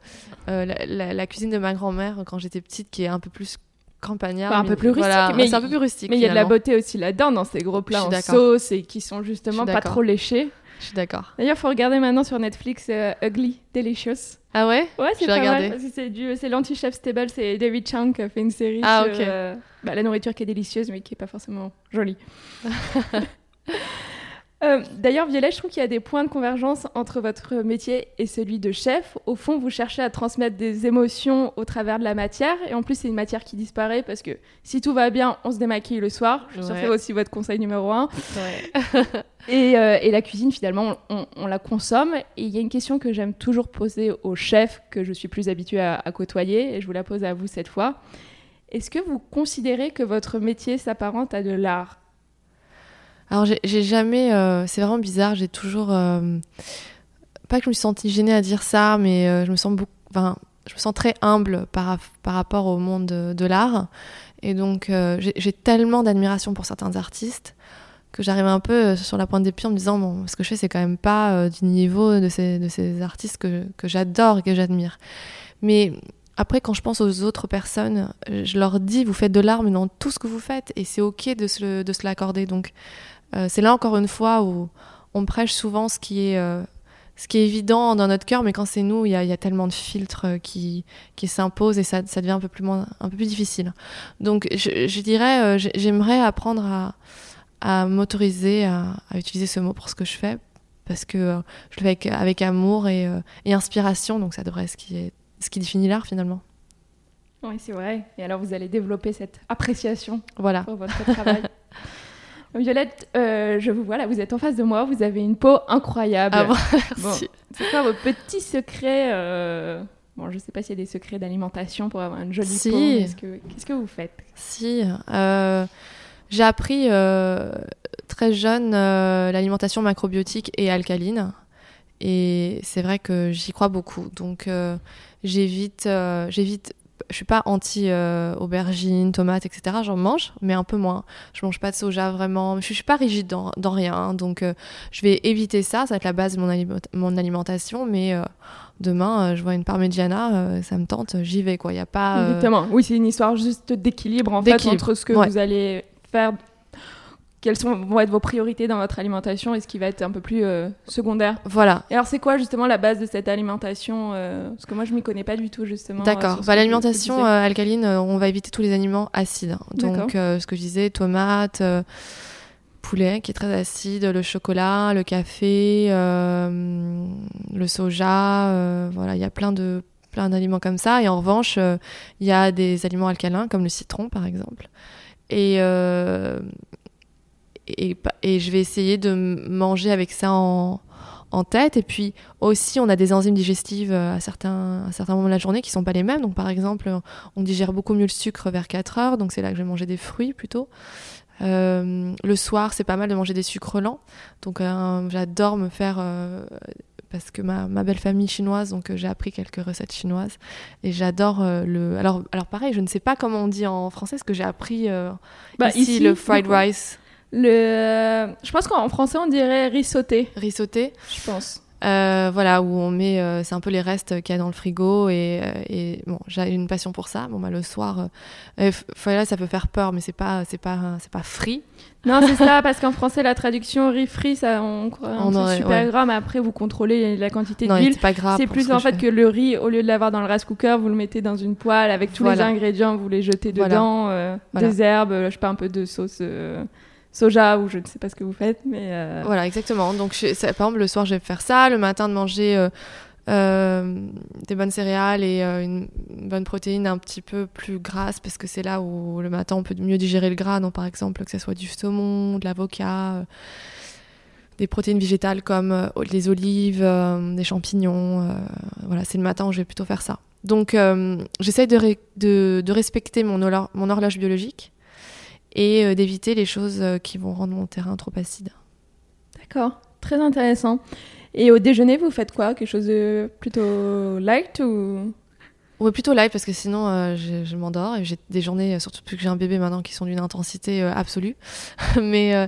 la, cuisine de ma grand-mère quand j'étais petite, qui est un peu plus campagnard. un peu plus rustique. mais c'est un peu plus rustique. Mais il y a de la beauté aussi là-dedans, dans ces gros plats en sauce et qui sont justement pas trop léchés. Je suis d'accord. D'ailleurs, il faut regarder maintenant sur Netflix euh, Ugly Delicious. Ah ouais? Ouais, c'est pas mal. C'est du, c'est l'anti-chef stable, c'est David Chang qui a fait une série ah, sur euh, bah, la nourriture qui est délicieuse mais qui est pas forcément jolie. *laughs* Euh, d'ailleurs, Violet, je trouve qu'il y a des points de convergence entre votre métier et celui de chef. Au fond, vous cherchez à transmettre des émotions au travers de la matière. Et en plus, c'est une matière qui disparaît parce que si tout va bien, on se démaquille le soir. Je suis aussi votre conseil numéro un. *laughs* Euh, et, la cuisine, finalement, on, la consomme. Et il y a une question que j'aime toujours poser aux chefs, que je suis plus habituée à, à côtoyer. Et je vous la pose à vous cette fois. Est-ce que vous considérez que votre métier s'apparente à de l'art? Alors j'ai jamais, euh, c'est vraiment bizarre, j'ai toujours, euh, pas que je me suis sentie gênée à dire ça, mais euh, je me sens beaucoup, je me sens très humble par, par rapport au monde de, l'art. Et donc j'ai tellement d'admiration pour certains artistes que j'arrive un peu sur la pointe des pieds en me disant bon, ce que je fais c'est quand même pas du niveau de ces, de ces artistes que, j'adore que j'admire. Mais après, quand je pense aux autres personnes, je leur dis, vous faites de l'art, mais dans tout ce que vous faites, et c'est ok de se, de se l'accorder. Donc, c'est là encore une fois où on prêche souvent ce qui est, euh, ce qui est évident dans notre cœur, mais quand c'est nous, il y, a, tellement de filtres euh, qui, qui s'imposent et ça, ça, devient un peu plus, moins, un peu plus difficile. Donc je, dirais, j'aimerais apprendre à, à m'autoriser à, utiliser ce mot pour ce que je fais, parce que je le fais avec, avec amour et, et, inspiration, donc ça devrait être ce qui, est, ce qui définit l'art finalement. Oui, c'est vrai. Et alors, vous allez développer cette appréciation voilà. pour votre travail. *laughs* Violette, euh, je vous vois là, vous êtes en face de moi, vous avez une peau incroyable. Ah merci. c'est quoi vos petits secrets euh, Bon, je sais pas s'il y a des secrets d'alimentation pour avoir une jolie si. peau. Qu'est-ce que, vous faites? Si, euh, j'ai appris très jeune l'alimentation macrobiotique et alcaline. Et c'est vrai que j'y crois beaucoup. Donc j'évite, j'évite je suis pas anti euh, aubergines, tomates, etc. J'en mange, mais un peu moins. Je mange pas de soja vraiment. Je suis pas rigide dans, dans rien, hein. donc euh, je vais éviter ça. Ça va être la base de mon, mon alimentation, mais euh, demain, je vois une parmigiana, ça me tente, j'y vais quoi. Il y a pas. Exactement. Oui, c'est une histoire juste d'équilibre en fait entre ce que vous allez faire quelles sont, vont être vos priorités dans votre alimentation et ce qui va être un peu plus euh, secondaire. Voilà. Et alors, c'est quoi justement la base de cette alimentation euh, Parce que moi, je m'y connais pas du tout justement. D'accord. Bah, l'alimentation euh, alcaline, on va éviter tous les aliments acides. Donc, ce que je disais, tomates, poulet qui est très acide, le chocolat, le café, le soja. voilà, il y a plein de plein d'aliments comme ça. Et en revanche, il y a des aliments alcalins comme le citron, par exemple. Et, et, je vais essayer de manger avec ça en, tête. Et puis aussi, on a des enzymes digestives euh, à certains, à certains moments de la journée qui sont pas les mêmes. Donc par exemple, on digère beaucoup mieux le sucre vers 4 heures, donc c'est là que je vais manger des fruits plutôt. Euh, le soir, c'est pas mal de manger des sucres lents. Donc euh, j'adore me faire parce que ma, ma, belle famille chinoise, donc j'ai appris quelques recettes chinoises et j'adore le. Alors, alors pareil, je ne sais pas comment on dit en français, ce que j'ai appris bah, ici, le fried rice. Le... Je pense qu'en français, on dirait. Riz sauté Je pense. Euh, voilà, où on met, euh, c'est un peu les restes qu'il y a dans le frigo et, euh, et bon, j'ai une passion pour ça. Bon, bah, le soir, voilà, ça peut faire peur, mais c'est pas, c'est pas, c'est pas frit. Non, c'est ça, *laughs* parce qu'en français, la traduction riz frit, ça, on, on, super gras, mais après, vous contrôlez la quantité d'huile. C'est pas grave. C'est plus en fait que le riz, au lieu de l'avoir dans le rice cooker, vous le mettez dans une poêle avec tous les ingrédients, vous les jetez dedans, des herbes, je sais pas, un peu de sauce soja ou je ne sais pas ce que vous faites, mais euh, voilà exactement. Donc par exemple le soir je vais faire ça, le matin de manger euh, euh, des bonnes céréales et une, bonne protéine un petit peu plus grasse parce que c'est là où le matin on peut mieux digérer le gras. Donc par exemple que ce soit du saumon, de l'avocat. des protéines végétales comme les olives, des champignons. voilà, c'est le matin où je vais plutôt faire ça. Donc, j'essaye de, respecter mon horloge biologique et euh, d'éviter les choses euh, qui vont rendre mon terrain trop acide. D'accord, très intéressant. Et au déjeuner, vous faites quoi? Quelque chose de plutôt light ou? Ouais, plutôt light parce que sinon euh, je, je m'endors et j'ai des journées, surtout depuis que j'ai un bébé maintenant, qui sont d'une intensité euh, absolue. *laughs* Mais euh,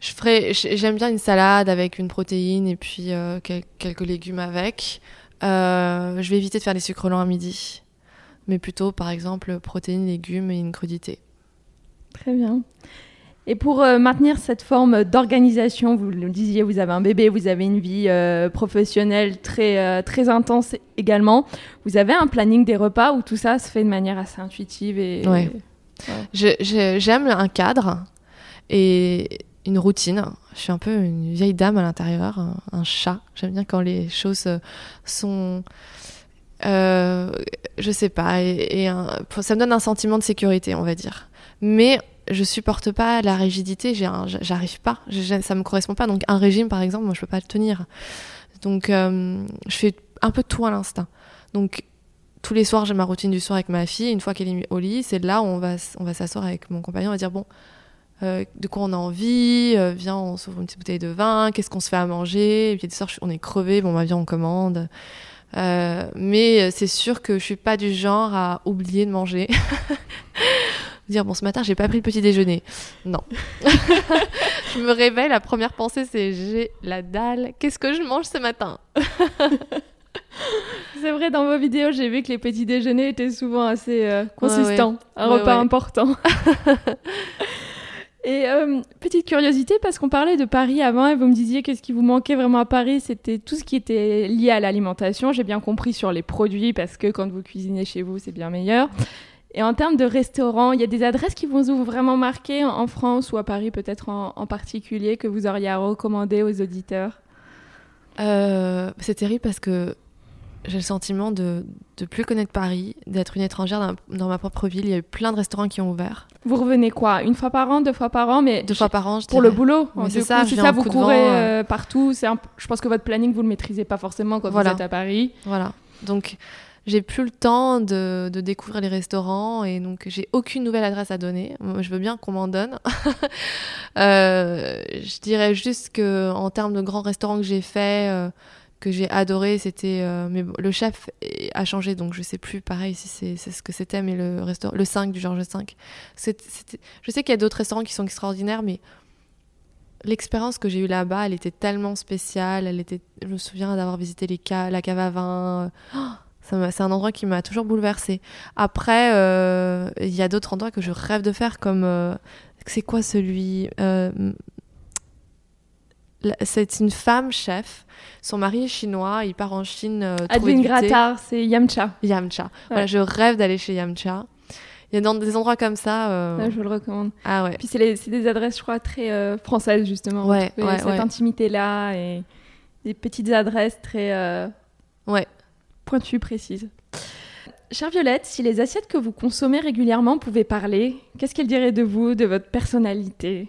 je ferai, j'aime bien une salade avec une protéine et puis quel- quelques légumes avec. Je vais éviter de faire des sucres lents à midi, mais plutôt par exemple protéines, légumes et une crudité. Très bien. Et pour euh, maintenir cette forme d'organisation, vous le disiez, vous avez un bébé, vous avez une vie euh, professionnelle très, euh, très intense également. Vous avez un planning des repas où tout ça se fait de manière assez intuitive et... Ouais. J'aime un cadre et une routine. Je suis un peu une vieille dame à l'intérieur, un, un chat. J'aime bien quand les choses sont, euh, je sais pas, et, ça me donne un sentiment de sécurité, on va dire. Mais je supporte pas la rigidité. J'arrive pas. Ça me correspond pas. Donc un régime, par exemple, moi je peux pas le tenir. Donc euh, je fais un peu tout à l'instinct. Donc tous les soirs, j'ai ma routine du soir avec ma fille. Une fois qu'elle est au lit, c'est là où on va, s'asseoir avec mon compagnon. On va dire bon, euh, de quoi on a envie Euh, Viens, on s'ouvre une petite bouteille de vin. Qu'est-ce qu'on se fait à manger? Et puis des soirs, on est crevé. Bon, bah viens, on commande. Euh, mais c'est sûr que je suis pas du genre à oublier de manger. *laughs* Dire bon, ce matin, j'ai pas pris le petit déjeuner. Non. *laughs* je me réveille, la première pensée, c'est j'ai la dalle. Qu'est-ce que je mange ce matin? *laughs* C'est vrai, dans vos vidéos, j'ai vu que les petits déjeuners étaient souvent assez euh, consistants. Un Ouais, repas important. Et euh, petite curiosité, parce qu'on parlait de Paris avant et vous me disiez qu'est-ce qui vous manquait vraiment à Paris, c'était tout ce qui était lié à l'alimentation. J'ai bien compris sur les produits, parce que quand vous cuisinez chez vous, c'est bien meilleur. Et en termes de restaurants, il y a des adresses qui vous ont vraiment marqué en France ou à Paris peut-être en, en particulier que vous auriez à recommander aux auditeurs? Euh, c'est terrible parce que j'ai le sentiment de de plus connaître Paris, d'être une étrangère dans, dans ma propre ville. Il y a eu plein de restaurants qui ont ouvert. Vous revenez quoi? Une fois par an, deux fois par an mais Deux fois par an, je pour le boulot? C'est ça, vous courez vent, euh, partout. Un- Je pense que votre planning, vous le maîtrisez pas forcément quand Voilà. vous êtes à Paris. Voilà. Donc, j'ai plus le temps de, de découvrir les restaurants et donc j'ai aucune nouvelle adresse à donner. Je veux bien qu'on m'en donne. *laughs* Euh, je dirais juste que en termes de grands restaurants que j'ai fait, euh, que j'ai adoré, c'était. euh, mais bon, le chef a changé, donc je sais plus pareil si c'est ce que c'était, mais le restaurant, le 5 du Georges V. c'est- c'était- Je sais qu'il y a d'autres restaurants qui sont extraordinaires, mais l'expérience que j'ai eue là-bas, elle était tellement spéciale. Elle était, je me souviens d'avoir visité les ca- la cave à vin. oh, c'est un endroit qui m'a toujours bouleversée. Après, euh, il y a d'autres endroits que je rêve de faire, comme euh, c'est quoi celui C'est une femme chef. Son mari est chinois. Il part en Chine. Euh, thé. Grattard, c'est Yamcha. Yamcha. Voilà, je rêve d'aller chez Yamcha. Il y a dans des endroits comme ça. euh, je vous le recommande. Ah ouais. Puis c'est des adresses, je crois, très euh, françaises, justement. Ouais, cette intimité-là et des petites adresses très euh, Ouais. pointues, précises. Chère Violette, si les assiettes que vous consommez régulièrement pouvaient parler, qu'est-ce qu'elles diraient de vous, de votre personnalité?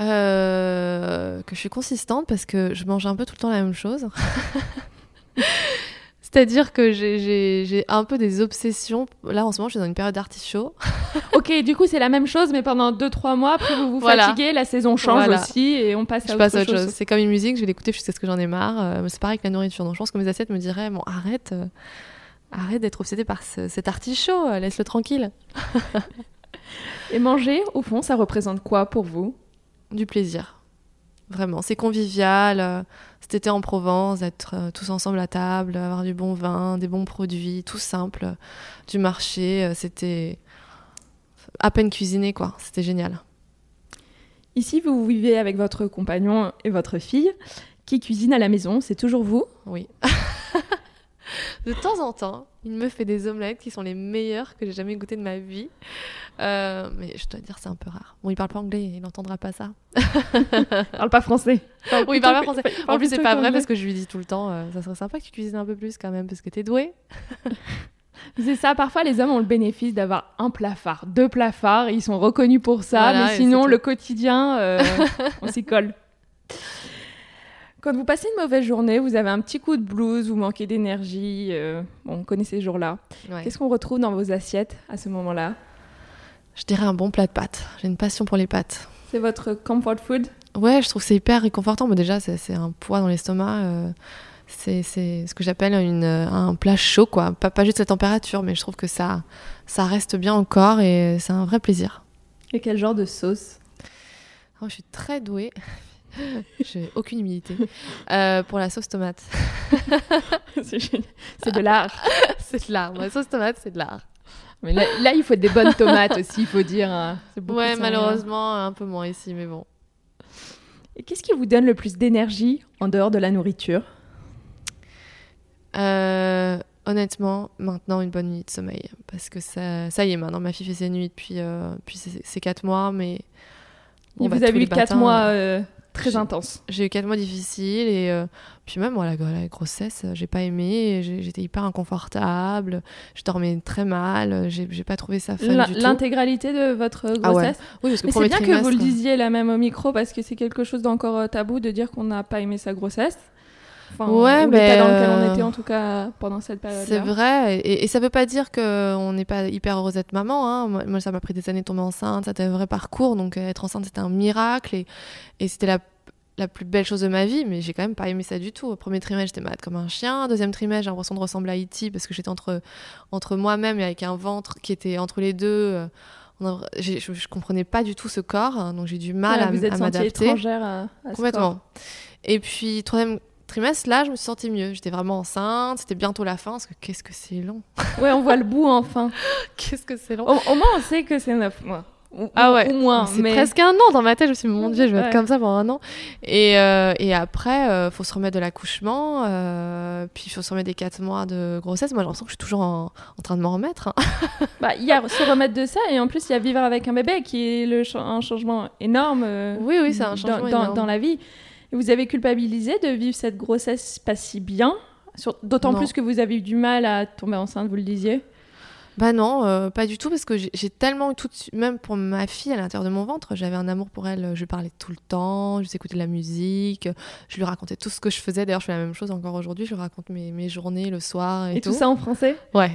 Euh, que je suis consistante parce que je mange un peu tout le temps la même chose. *laughs* C'est-à-dire que j'ai- un peu des obsessions. Là, en ce moment, je suis dans une période d'artichaut. *laughs* Ok, du coup, c'est la même chose, mais pendant 2-3 mois, après vous vous Voilà. fatiguez, la saison change Voilà. aussi et on passe à Je autre, passe à autre chose. chose. C'est comme une musique, je vais l'écouter jusqu'à ce que j'en ai marre. Euh, c'est pareil avec la nourriture. Donc, je pense que mes assiettes me diraient Bon, arrête, euh, arrête d'être obsédée par ce- cet artichaut, euh, laisse-le tranquille. *laughs* Et manger, au fond, ça représente quoi pour vous? Du plaisir. Vraiment. C'est convivial. euh, cet été en Provence, d'être euh, tous ensemble à table, avoir du bon vin, des bons produits, tout simple, euh, du marché. C'était à peine cuisiné, quoi. C'était génial. Ici, vous vivez avec votre compagnon et votre fille qui cuisine à la maison. C'est toujours vous? Oui. *laughs* de temps en temps, il me fait des omelettes qui sont les meilleures que j'ai jamais goûtées de ma vie. Euh, mais je dois dire, c'est un peu rare. Bon, il parle pas anglais, il n'entendra pas ça. Il parle pas français. Oui, il parle pas français. En plus, c'est pas vrai parce que je lui dis tout le temps, euh, ça serait sympa que tu cuisines un peu plus quand même parce que t'es doué. *laughs* C'est ça, parfois les hommes ont le bénéfice d'avoir un plat phare, deux et ils sont reconnus pour ça, Voilà, mais sinon le quotidien, euh, *laughs* on s'y colle. Quand vous passez une mauvaise journée, vous avez un petit coup de blues, vous manquez d'énergie, euh, bon, on connaît ces jours-là. Ouais. Qu'est-ce qu'on retrouve dans vos assiettes à ce moment-là? Je dirais un bon plat de pâtes. J'ai une passion pour les pâtes. C'est votre comfort food? Ouais, je trouve que c'est hyper réconfortant. Mais déjà, c'est un poids dans l'estomac. euh, c'est ce que j'appelle euh, un plat chaud, quoi. Pas, pas juste la température, mais je trouve que ça, ça reste bien au corps et c'est un vrai plaisir. Et quel genre de sauce? Oh, je suis très douée. *laughs* J'ai aucune humilité. Euh, pour la sauce tomate. *laughs* C'est de l'art. *laughs* c'est de l'art. La sauce tomate, c'est de l'art. Mais là, là, il faut des bonnes tomates aussi, il faut dire. hein. Ouais, de malheureusement, un peu moins ici, mais bon. Et qu'est-ce qui vous donne le plus d'énergie en dehors de la nourriture? Euh, honnêtement, maintenant, une bonne nuit de sommeil. Parce que ça, ça y est, maintenant, ma fille fait ses nuits depuis, euh, depuis ses, ses 4 mois, mais. bon, bah, Vous avez eu 4 matins, mois euh, très intenses. J'ai eu 4 mois difficiles et euh, puis même moi, la, grossesse, euh, j'ai pas aimé, j'étais hyper inconfortable, je dormais très mal, j'ai j'ai pas trouvé ça fun. L'intégralité de votre Ah ouais. grossesse Oui, parce que c'est bien que vous le trimestre- disiez là même au micro parce que c'est quelque chose d'encore euh, tabou de dire qu'on n'a pas aimé sa grossesse. Enfin, Ouais, ou mais, l'état dans lequel euh, on était en tout cas pendant cette période. C'est vrai, et, et ça veut pas dire qu'on n'est pas hyper heureuse d'être maman. Hein. Moi, moi, ça m'a pris des années de tomber enceinte, c'était un vrai parcours, donc euh, être enceinte c'était un miracle et, et c'était la, la plus belle chose de ma vie, mais j'ai quand même pas aimé ça du tout. Au premier trimestre, j'étais malade comme un chien. Deuxième trimestre, j'ai l'impression de ressembler à Haïti parce que j'étais entre, entre moi-même et avec un ventre qui était entre les deux. euh, on a- j'ai- je, je comprenais pas du tout ce corps, hein, donc j'ai du mal à, vous êtes à m'adapter. étrangère à, à ce Complètement. corps. Et puis, troisième trimestre, là, je me suis sentie mieux. J'étais vraiment enceinte, c'était bientôt la fin, parce que qu'est-ce que c'est long. *laughs* Ouais, on voit le bout enfin. *laughs* Qu'est-ce que c'est long. Au, au moins, on sait que c'est 9 mois. Ou, Ah ou- ouais. ou moins. c'est mais... presque un an dans ma tête. Je me suis dit, mon Dieu, je vais Ouais. être comme ça pendant un an. Et, euh, et après, euh, faut se remettre de l'accouchement. euh, puis, il faut se remettre des 4 mois de grossesse. Moi, j'ai l'impression que je suis toujours en, en train de m'en remettre. hein. *laughs* Bah, il y a se remettre de ça et en plus il y a vivre avec un bébé qui est le un changement énorme. euh, Oui, oui, c'est un changement dans, énorme. dans la vie. Vous avez culpabilisé de vivre cette grossesse pas si bien, d'autant plus que vous avez eu du mal à tomber enceinte, vous le disiez. Bah non, euh, pas du tout, parce que j'ai tellement eu tout de suite, même pour ma fille à l'intérieur de mon ventre, j'avais un amour pour elle. Je parlais tout le temps, je écoutais de la musique, je lui racontais tout ce que je faisais. D'ailleurs, je fais la même chose encore aujourd'hui. Je lui raconte mes, mes journées le soir et, Et, tout. ça en français? Ouais.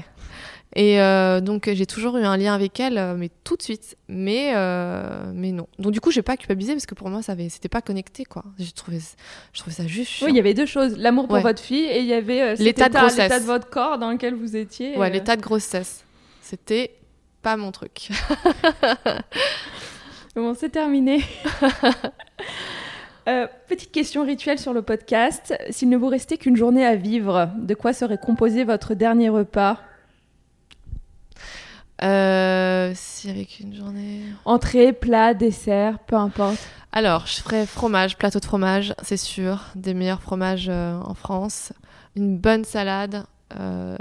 Et euh, donc j'ai toujours eu un lien avec elle, euh, mais tout de suite. Mais euh, mais non. Donc du coup j'ai pas culpabilisé parce que pour moi ça avait, c'était pas connecté quoi. J'ai trouvé, je trouvais ça juste. chiant. Oui, il y avait deux choses l'amour pour Ouais. votre fille et il y avait euh, L'état de grossesse. l'état de votre corps dans lequel vous étiez. Ouais, l'état de grossesse, c'était pas mon truc. *laughs* Bon, c'est terminé. *laughs* Euh, petite question rituelle sur le podcast. S'il ne vous restait qu'une journée à vivre, de quoi serait composé votre dernier repas? Euh, si avec une journée. Entrée, plat, dessert, peu importe. Alors, je ferais fromage, plateau de fromage, c'est sûr, des meilleurs fromages euh, en France, une bonne salade, euh,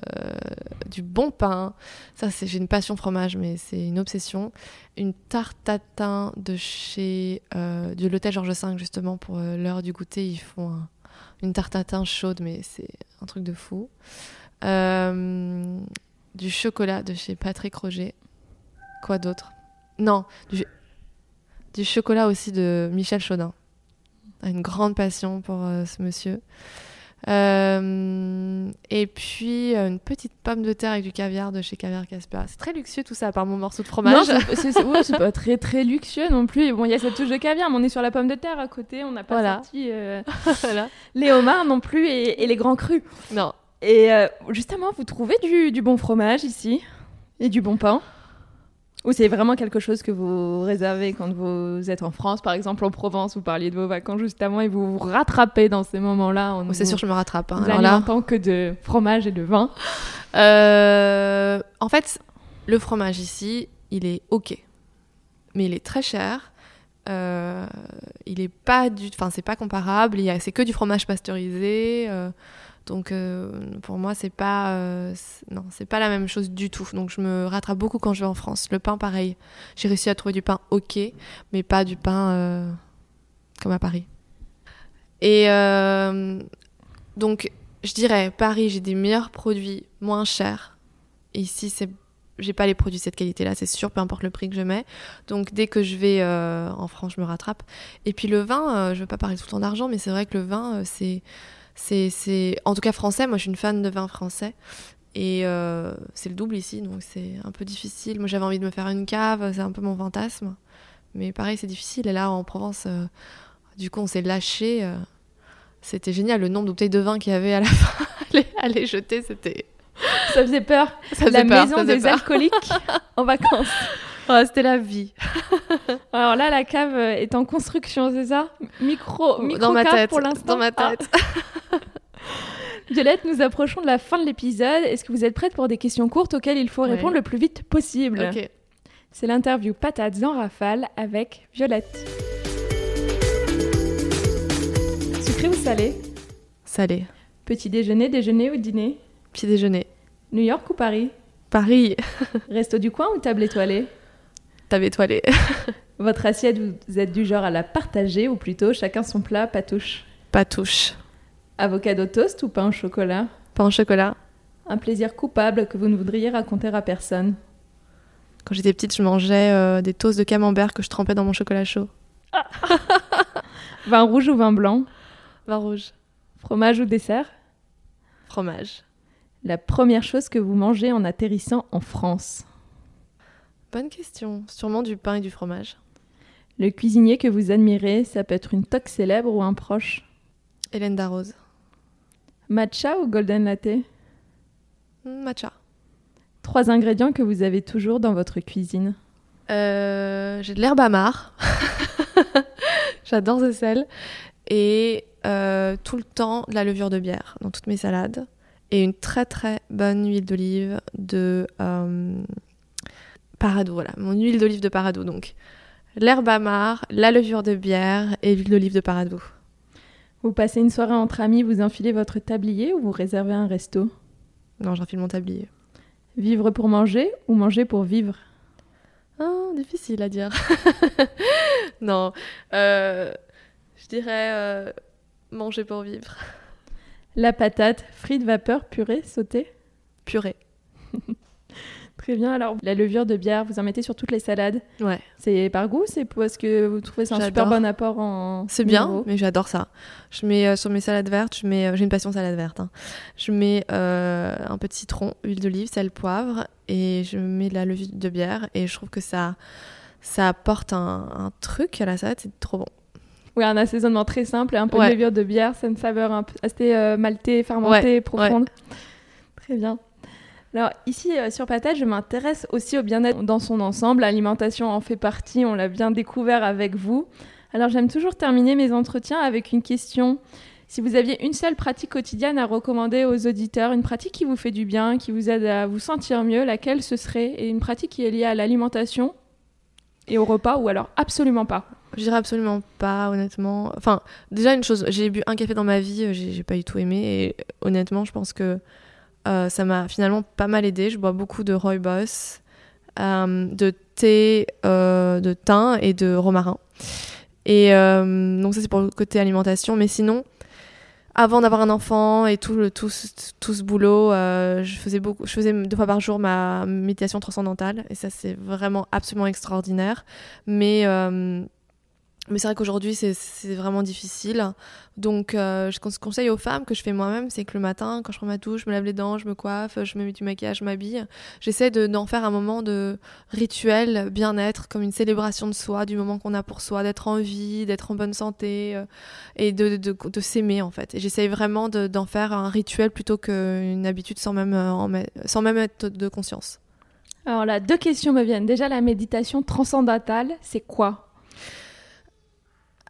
du bon pain. Ça, c'est j'ai une passion fromage, mais c'est une obsession. Une tarte tatin de chez euh, de l'hôtel Georges V justement pour l'heure du goûter, ils font un- une tarte tatin chaude, mais c'est un truc de fou. Euh, du chocolat de chez Patrick Roger. Quoi d'autre? Non, du, du chocolat aussi de Michel Chaudin. Une grande passion pour euh, ce monsieur. Euh, et puis euh, une petite pomme de terre avec du caviar de chez Caviar Caspia. C'est très luxueux tout ça, à part mon morceau de Non, fromage. c'est- c'est ouais, pas très très luxueux non plus. Bon, il y a cette touche de caviar, mais on est sur la pomme de terre à côté. On n'a pas Voilà. sorti euh, *laughs* Voilà. les homards non plus et, et les grands crus. Non. Et euh, justement, vous trouvez du, du bon fromage ici et du bon pain? Ou c'est vraiment quelque chose que vous réservez quand vous êtes en France, par exemple en Provence, vous parliez de vos vacances juste avant et vous vous rattrapez dans ces moments-là en Oh, c'est sûr, je me rattrape. hein. Alors là, que de fromage et de vin. Euh, en fait, le fromage ici, il est ok, mais il est très cher. Euh, il est pas du, enfin c'est pas comparable. C'est que du fromage pasteurisé. euh, donc euh, pour moi c'est pas, euh, pas la même chose du tout. Donc je me rattrape beaucoup quand je vais en France. Le pain pareil. J'ai réussi à trouver du pain ok, mais pas du pain euh, comme à Paris. Et donc je dirais, Paris, j'ai des meilleurs produits moins chers. Ici, c'est j'ai pas les produits de cette qualité-là, c'est sûr, peu importe le prix que je mets. Donc dès que je vais en France, je me rattrape. Et puis le vin, euh, je veux pas parler tout le temps d'argent, mais c'est vrai que le vin, c'est, c'est, c'est, en tout cas français. Moi, je suis une fan de vin français. Et euh, c'est le double ici, donc c'est un peu difficile. Moi, j'avais envie de me faire une cave, c'est un peu mon fantasme. Mais pareil, c'est difficile. Et là, en Provence, euh, du coup, on s'est lâché. euh, c'était génial. Le nombre de bouteilles de vin qu'il y avait à la *laughs* fin à les- jeter, c'était. Ça faisait peur. Ça faisait la peur, maison ça faisait des peur. alcooliques *laughs* en vacances. *laughs* Ouais, c'était la vie. *laughs* Alors là, la cave euh, est en construction, c'est ça? Micro, micro dans ma tête. pour l'instant? Dans ma Ah. tête. *laughs* Violette, nous approchons de la fin de l'épisode. Est-ce que vous êtes prête pour des questions courtes auxquelles il faut Ouais. répondre le plus vite possible? Ok. C'est l'interview patates en rafale avec Violette. Sucré ou salé? Salé. Petit déjeuner, déjeuner ou dîner? Petit déjeuner. New York ou Paris? Paris. Resto du coin ou table étoilée? Table étoilée. *laughs* Votre assiette, vous êtes du genre à la partager ou plutôt chacun son plat, pas touche Pas touche. Avocado toast ou pain au chocolat? Pain au chocolat. Un plaisir coupable que vous ne voudriez raconter à personne Quand j'étais petite, je mangeais euh, des toasts de camembert que je trempais dans mon chocolat chaud. *laughs* Vin rouge ou vin blanc? Vin rouge. Fromage ou dessert? Fromage. La première chose que vous mangez en atterrissant en France Bonne question. Sûrement du pain et du fromage. Le cuisinier que vous admirez, ça peut être une toque célèbre ou un proche Hélène Darroze. Matcha ou golden latte? Hmm, Matcha. Trois ingrédients que vous avez toujours dans votre cuisine. Euh, j'ai de l'herbe amare. *laughs* J'adore ce sel. Et euh, tout le temps de la levure de bière dans toutes mes salades. Et une très très bonne huile d'olive de euh, Parado. Voilà, mon huile d'olive de Parado. Donc l'herbe amare, la levure de bière et l'huile d'olive de Parado. Vous passez une soirée entre amis, vous enfilez votre tablier ou vous réservez un resto? Non, j'enfile mon tablier. Vivre pour manger ou manger pour vivre? Ah, difficile à dire. *laughs* non, euh, je dirais euh, manger pour vivre. La patate, frites, vapeur, purée, sautée? Purée. *laughs* Très bien, alors la levure de bière, vous en mettez sur toutes les salades. Ouais. C'est par goût, c'est parce que vous trouvez c'est un super bon apport en C'est bien, mais j'adore ça. Je mets euh, sur mes salades vertes, je mets, euh, j'ai une passion salade verte. hein. Je mets euh, un peu de citron, huile d'olive, sel, poivre, et je mets de la levure de bière, et je trouve que ça, ça apporte un, un truc à la salade, c'est trop bon. Oui, un assaisonnement très simple et un peu Ouais. de levure de bière, a une saveur un peu assez maltée, fermentée, profonde. Très bien. Alors ici euh, sur Patate, je m'intéresse aussi au bien-être dans son ensemble. L'alimentation en fait partie, on l'a bien découvert avec vous. Alors j'aime toujours terminer mes entretiens avec une question. Si vous aviez une seule pratique quotidienne à recommander aux auditeurs, une pratique qui vous fait du bien, qui vous aide à vous sentir mieux, laquelle ce serait? Et une pratique qui est liée à l'alimentation et au repas ou alors absolument pas? Je dirais absolument pas, honnêtement. Enfin, déjà une chose, j'ai bu un café dans ma vie, euh, j'ai j'ai pas du tout aimé, et honnêtement, je pense que euh, ça m'a finalement pas mal aidé. Je bois beaucoup de rooibos, euh, de thé, euh, de thym et de romarin. Et euh, donc ça c'est pour le côté alimentation, mais sinon, avant d'avoir un enfant et tout, le, tout, tout ce boulot, je faisais beaucoup, je faisais deux fois par jour ma méditation transcendantale, et ça c'est vraiment absolument extraordinaire. Mais mais c'est vrai qu'aujourd'hui, c'est- vraiment difficile. Donc, euh, je con- conseille aux femmes que je fais moi-même, c'est que le matin, quand je prends ma douche, je me lave les dents, je me coiffe, je me mets du maquillage, je m'habille. J'essaie de- d'en faire un moment de rituel, bien-être, comme une célébration de soi, du moment qu'on a pour soi, d'être en vie, d'être en bonne santé euh, et de, s'aimer, en fait. Et j'essaye vraiment de- d'en faire un rituel plutôt qu'une habitude sans même, euh, sans même être de conscience. Alors là, deux questions me viennent. Déjà, la méditation transcendantale, c'est quoi?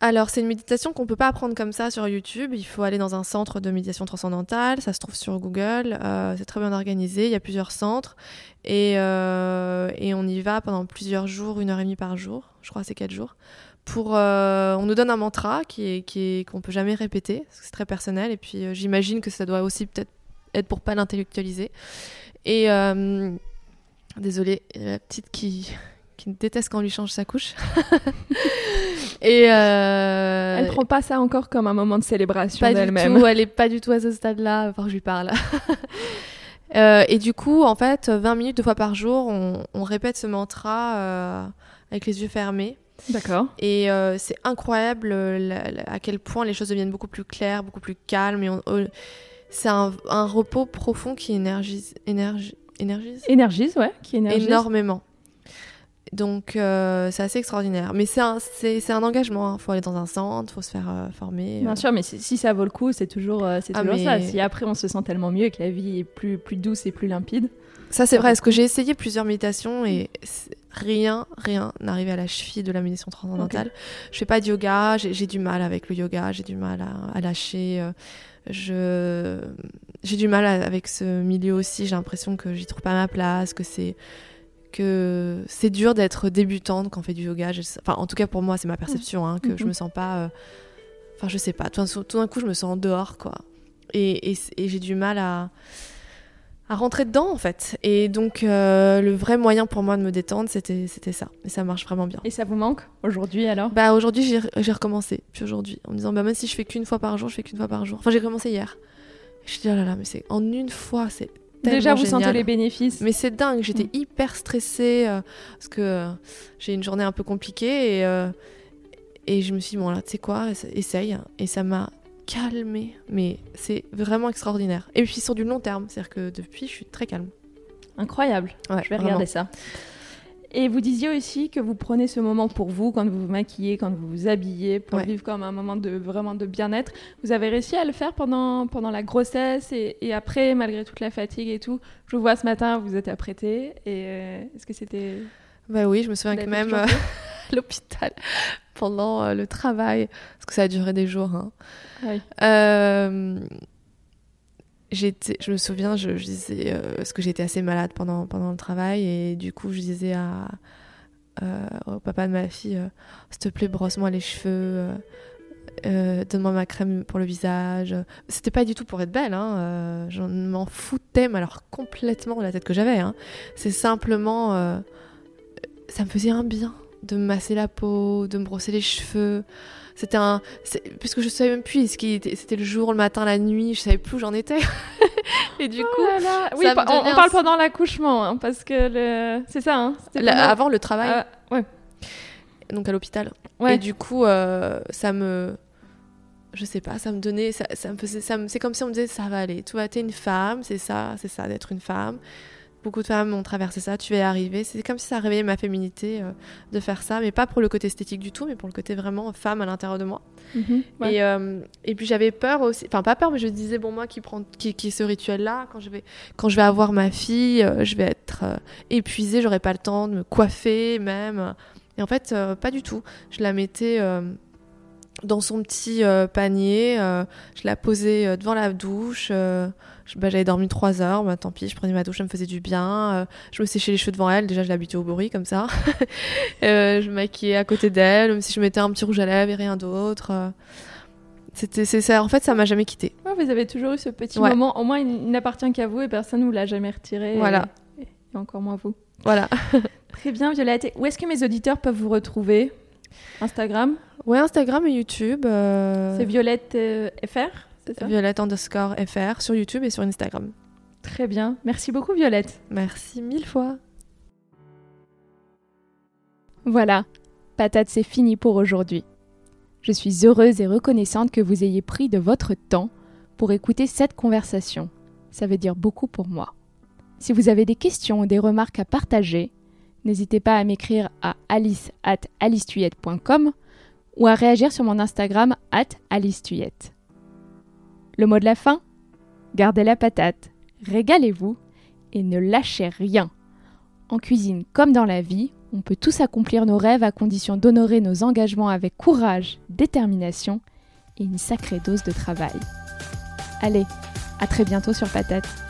Alors, c'est une méditation qu'on peut pas apprendre comme ça sur YouTube. Il faut aller dans un centre de méditation transcendantale. Ça se trouve sur Google. Euh, c'est très bien organisé. Il y a plusieurs centres. Et, euh, et on y va pendant plusieurs jours, une heure et demie par jour. Je crois c'est quatre jours. Pour, euh, on nous donne un mantra qui est, qui est, qu'on peut jamais répéter. C'est très personnel. Et puis, j'imagine que ça doit aussi peut-être être pour pas l'intellectualiser. Et a la petite qui, qui déteste quand on lui change sa couche. *laughs* et euh, Elle prend pas ça encore comme un moment de célébration d'elle-même. elle est pas du tout à ce stade-là, que je lui parle. *laughs* Euh, et du coup, en fait, 20 minutes deux fois par jour, on, on répète ce mantra euh, avec les yeux fermés. D'accord. Et euh, c'est incroyable la- la- à quel point les choses deviennent beaucoup plus claires, beaucoup plus calmes. Et on- on- c'est un, un repos profond qui énergise, énergi- énergise Énergise, ouais, qui énergise. énormément. Donc euh, c'est assez extraordinaire. Mais c'est un, c'est, un engagement. Il faut aller dans un centre, il faut se faire euh, former. Bien sûr, mais si, ça vaut le coup, c'est toujours, euh, c'est Ah, toujours mais- ça. Si après on se sent tellement mieux et que la vie est plus, plus douce et plus limpide. Ça, c'est vrai, parce que j'ai essayé plusieurs méditations et rien, rien n'arrivait à la cheville de la méditation transcendantale. Je fais pas de yoga, j'ai du mal avec le yoga, j'ai du mal à, à lâcher. euh, Je, j'ai du mal à- avec ce milieu aussi. J'ai l'impression que j'y trouve pas ma place, que c'est que c'est dur d'être débutante quand on fait du yoga. Je- Enfin, en tout cas pour moi, c'est ma perception, hein, que je Mhm. me sens pas. euh, Enfin, je sais pas. Tout d'un tout d'un coup, je me sens en dehors, quoi. Et, et- et j'ai du mal à à rentrer dedans en fait. Et donc euh, le vrai moyen pour moi de me détendre, c'était c'était ça. Et ça marche vraiment bien. Et ça vous manque aujourd'hui alors? Bah aujourd'hui j'ai recommencé. Puis aujourd'hui en me disant bah même si je fais qu'une fois par jour, je fais qu'une fois par jour. Enfin j'ai commencé hier. Je me dis oh là là mais c'est en une fois c'est Déjà, vous génial. sentez les bénéfices. Mais c'est dingue, j'étais Mm. hyper stressée euh, parce que euh, j'ai une journée un peu compliquée et, euh, et je me suis dit, bon là, tu sais quoi, essaye. Et ça m'a calmée, mais c'est vraiment extraordinaire. Et puis sur du long terme, c'est-à-dire que depuis, je suis très calme. Incroyable. Ouais, Je vais vraiment. regarder ça. Et vous disiez aussi que vous prenez ce moment pour vous, quand vous vous maquillez, quand vous vous habillez, pour Ouais. vivre comme un moment de vraiment de bien-être. Vous avez réussi à le faire pendant, pendant la grossesse et, et après, malgré toute la fatigue et tout? Je vous vois ce matin, vous êtes apprêtée. Et euh, est-ce que c'était Bah oui, je me souviens que même euh, à *laughs* l'hôpital, pendant euh, le travail, parce que ça a duré des jours, hein, Ah oui. Je me souviens, je, disais, euh, parce que j'étais assez malade pendant, le travail, et du coup, je disais euh, au papa de ma fille, euh, s'il te plaît, brosse-moi les cheveux, donne-moi ma crème pour le visage. C'était pas du tout pour être belle, hein, je m'en foutais, alors complètement de la tête que j'avais. Hein. C'est simplement, ça me faisait un bien de me masser la peau, de me brosser les cheveux. C'était un. c'est- Puisque je savais même plus ce. C'était le jour, le matin, la nuit, je savais plus où j'en étais. *laughs* Et du coup, Oh là là. Oui, on, un- parle pendant l'accouchement, hein, parce que le... c'est ça. Hein, c'était la- pendant- avant le travail, Ah, ouais. donc à l'hôpital. Ouais. Et du coup, euh, ça me. Je sais pas, ça me donnait. Ça, ça me faisait. Ça me- c'est comme si on me disait ça va aller. Tu vois, t'es une femme, c'est ça, c'est ça d'être une femme. Beaucoup de femmes ont traversé ça, tu vas y arriver. C'est comme si ça réveillait ma féminité euh, de faire ça, mais pas pour le côté esthétique du tout, mais pour le côté vraiment femme à l'intérieur de moi. Mhm, ouais. Et, euh, et puis j'avais peur aussi, enfin pas peur, mais je disais, bon, moi qui prends qui, ce rituel-là, quand, je vais- quand je vais avoir ma fille, euh, je vais être épuisée, j'aurai pas le temps de me coiffer même. Et en fait, pas du tout. Je la mettais dans son petit panier, je la posais devant la douche. Bah, J'avais dormi trois heures, bah, tant pis, je prenais ma douche, ça me faisait du bien. euh, je me séchais les cheveux devant elle, déjà je l'habituais au bruit comme ça. *laughs* Euh, je me maquillais à côté d'elle, même si je mettais un petit rouge à lèvres et rien d'autre. euh, C'était, c'est ça. En fait, ça m'a jamais quitté. Ouais, vous avez toujours eu ce petit Ouais. moment. Au moins, il n'appartient qu'à vous et personne ne vous l'a jamais retiré. et- Voilà. Et, et encore moins vous. Voilà. *laughs* Très bien, Violette. Et Où est-ce que mes auditeurs peuvent vous retrouver? Instagram? Ouais, Instagram et YouTube. euh, C'est Violette euh, FR C'est ça Violette underscore FR sur YouTube et sur Instagram. Très bien. Merci beaucoup, Violette. Merci mille fois. Voilà, patate, c'est fini pour aujourd'hui. Je suis heureuse et reconnaissante que vous ayez pris de votre temps pour écouter cette conversation. Ça veut dire beaucoup pour moi. Si vous avez des questions ou des remarques à partager, n'hésitez pas à m'écrire à alice at ou à réagir sur mon Instagram at alicetuyette. Le mot de la fin? Gardez la patate, régalez-vous et ne lâchez rien. En cuisine comme dans la vie, on peut tous accomplir nos rêves à condition d'honorer nos engagements avec courage, détermination et une sacrée dose de travail. Allez, à très bientôt sur Patate.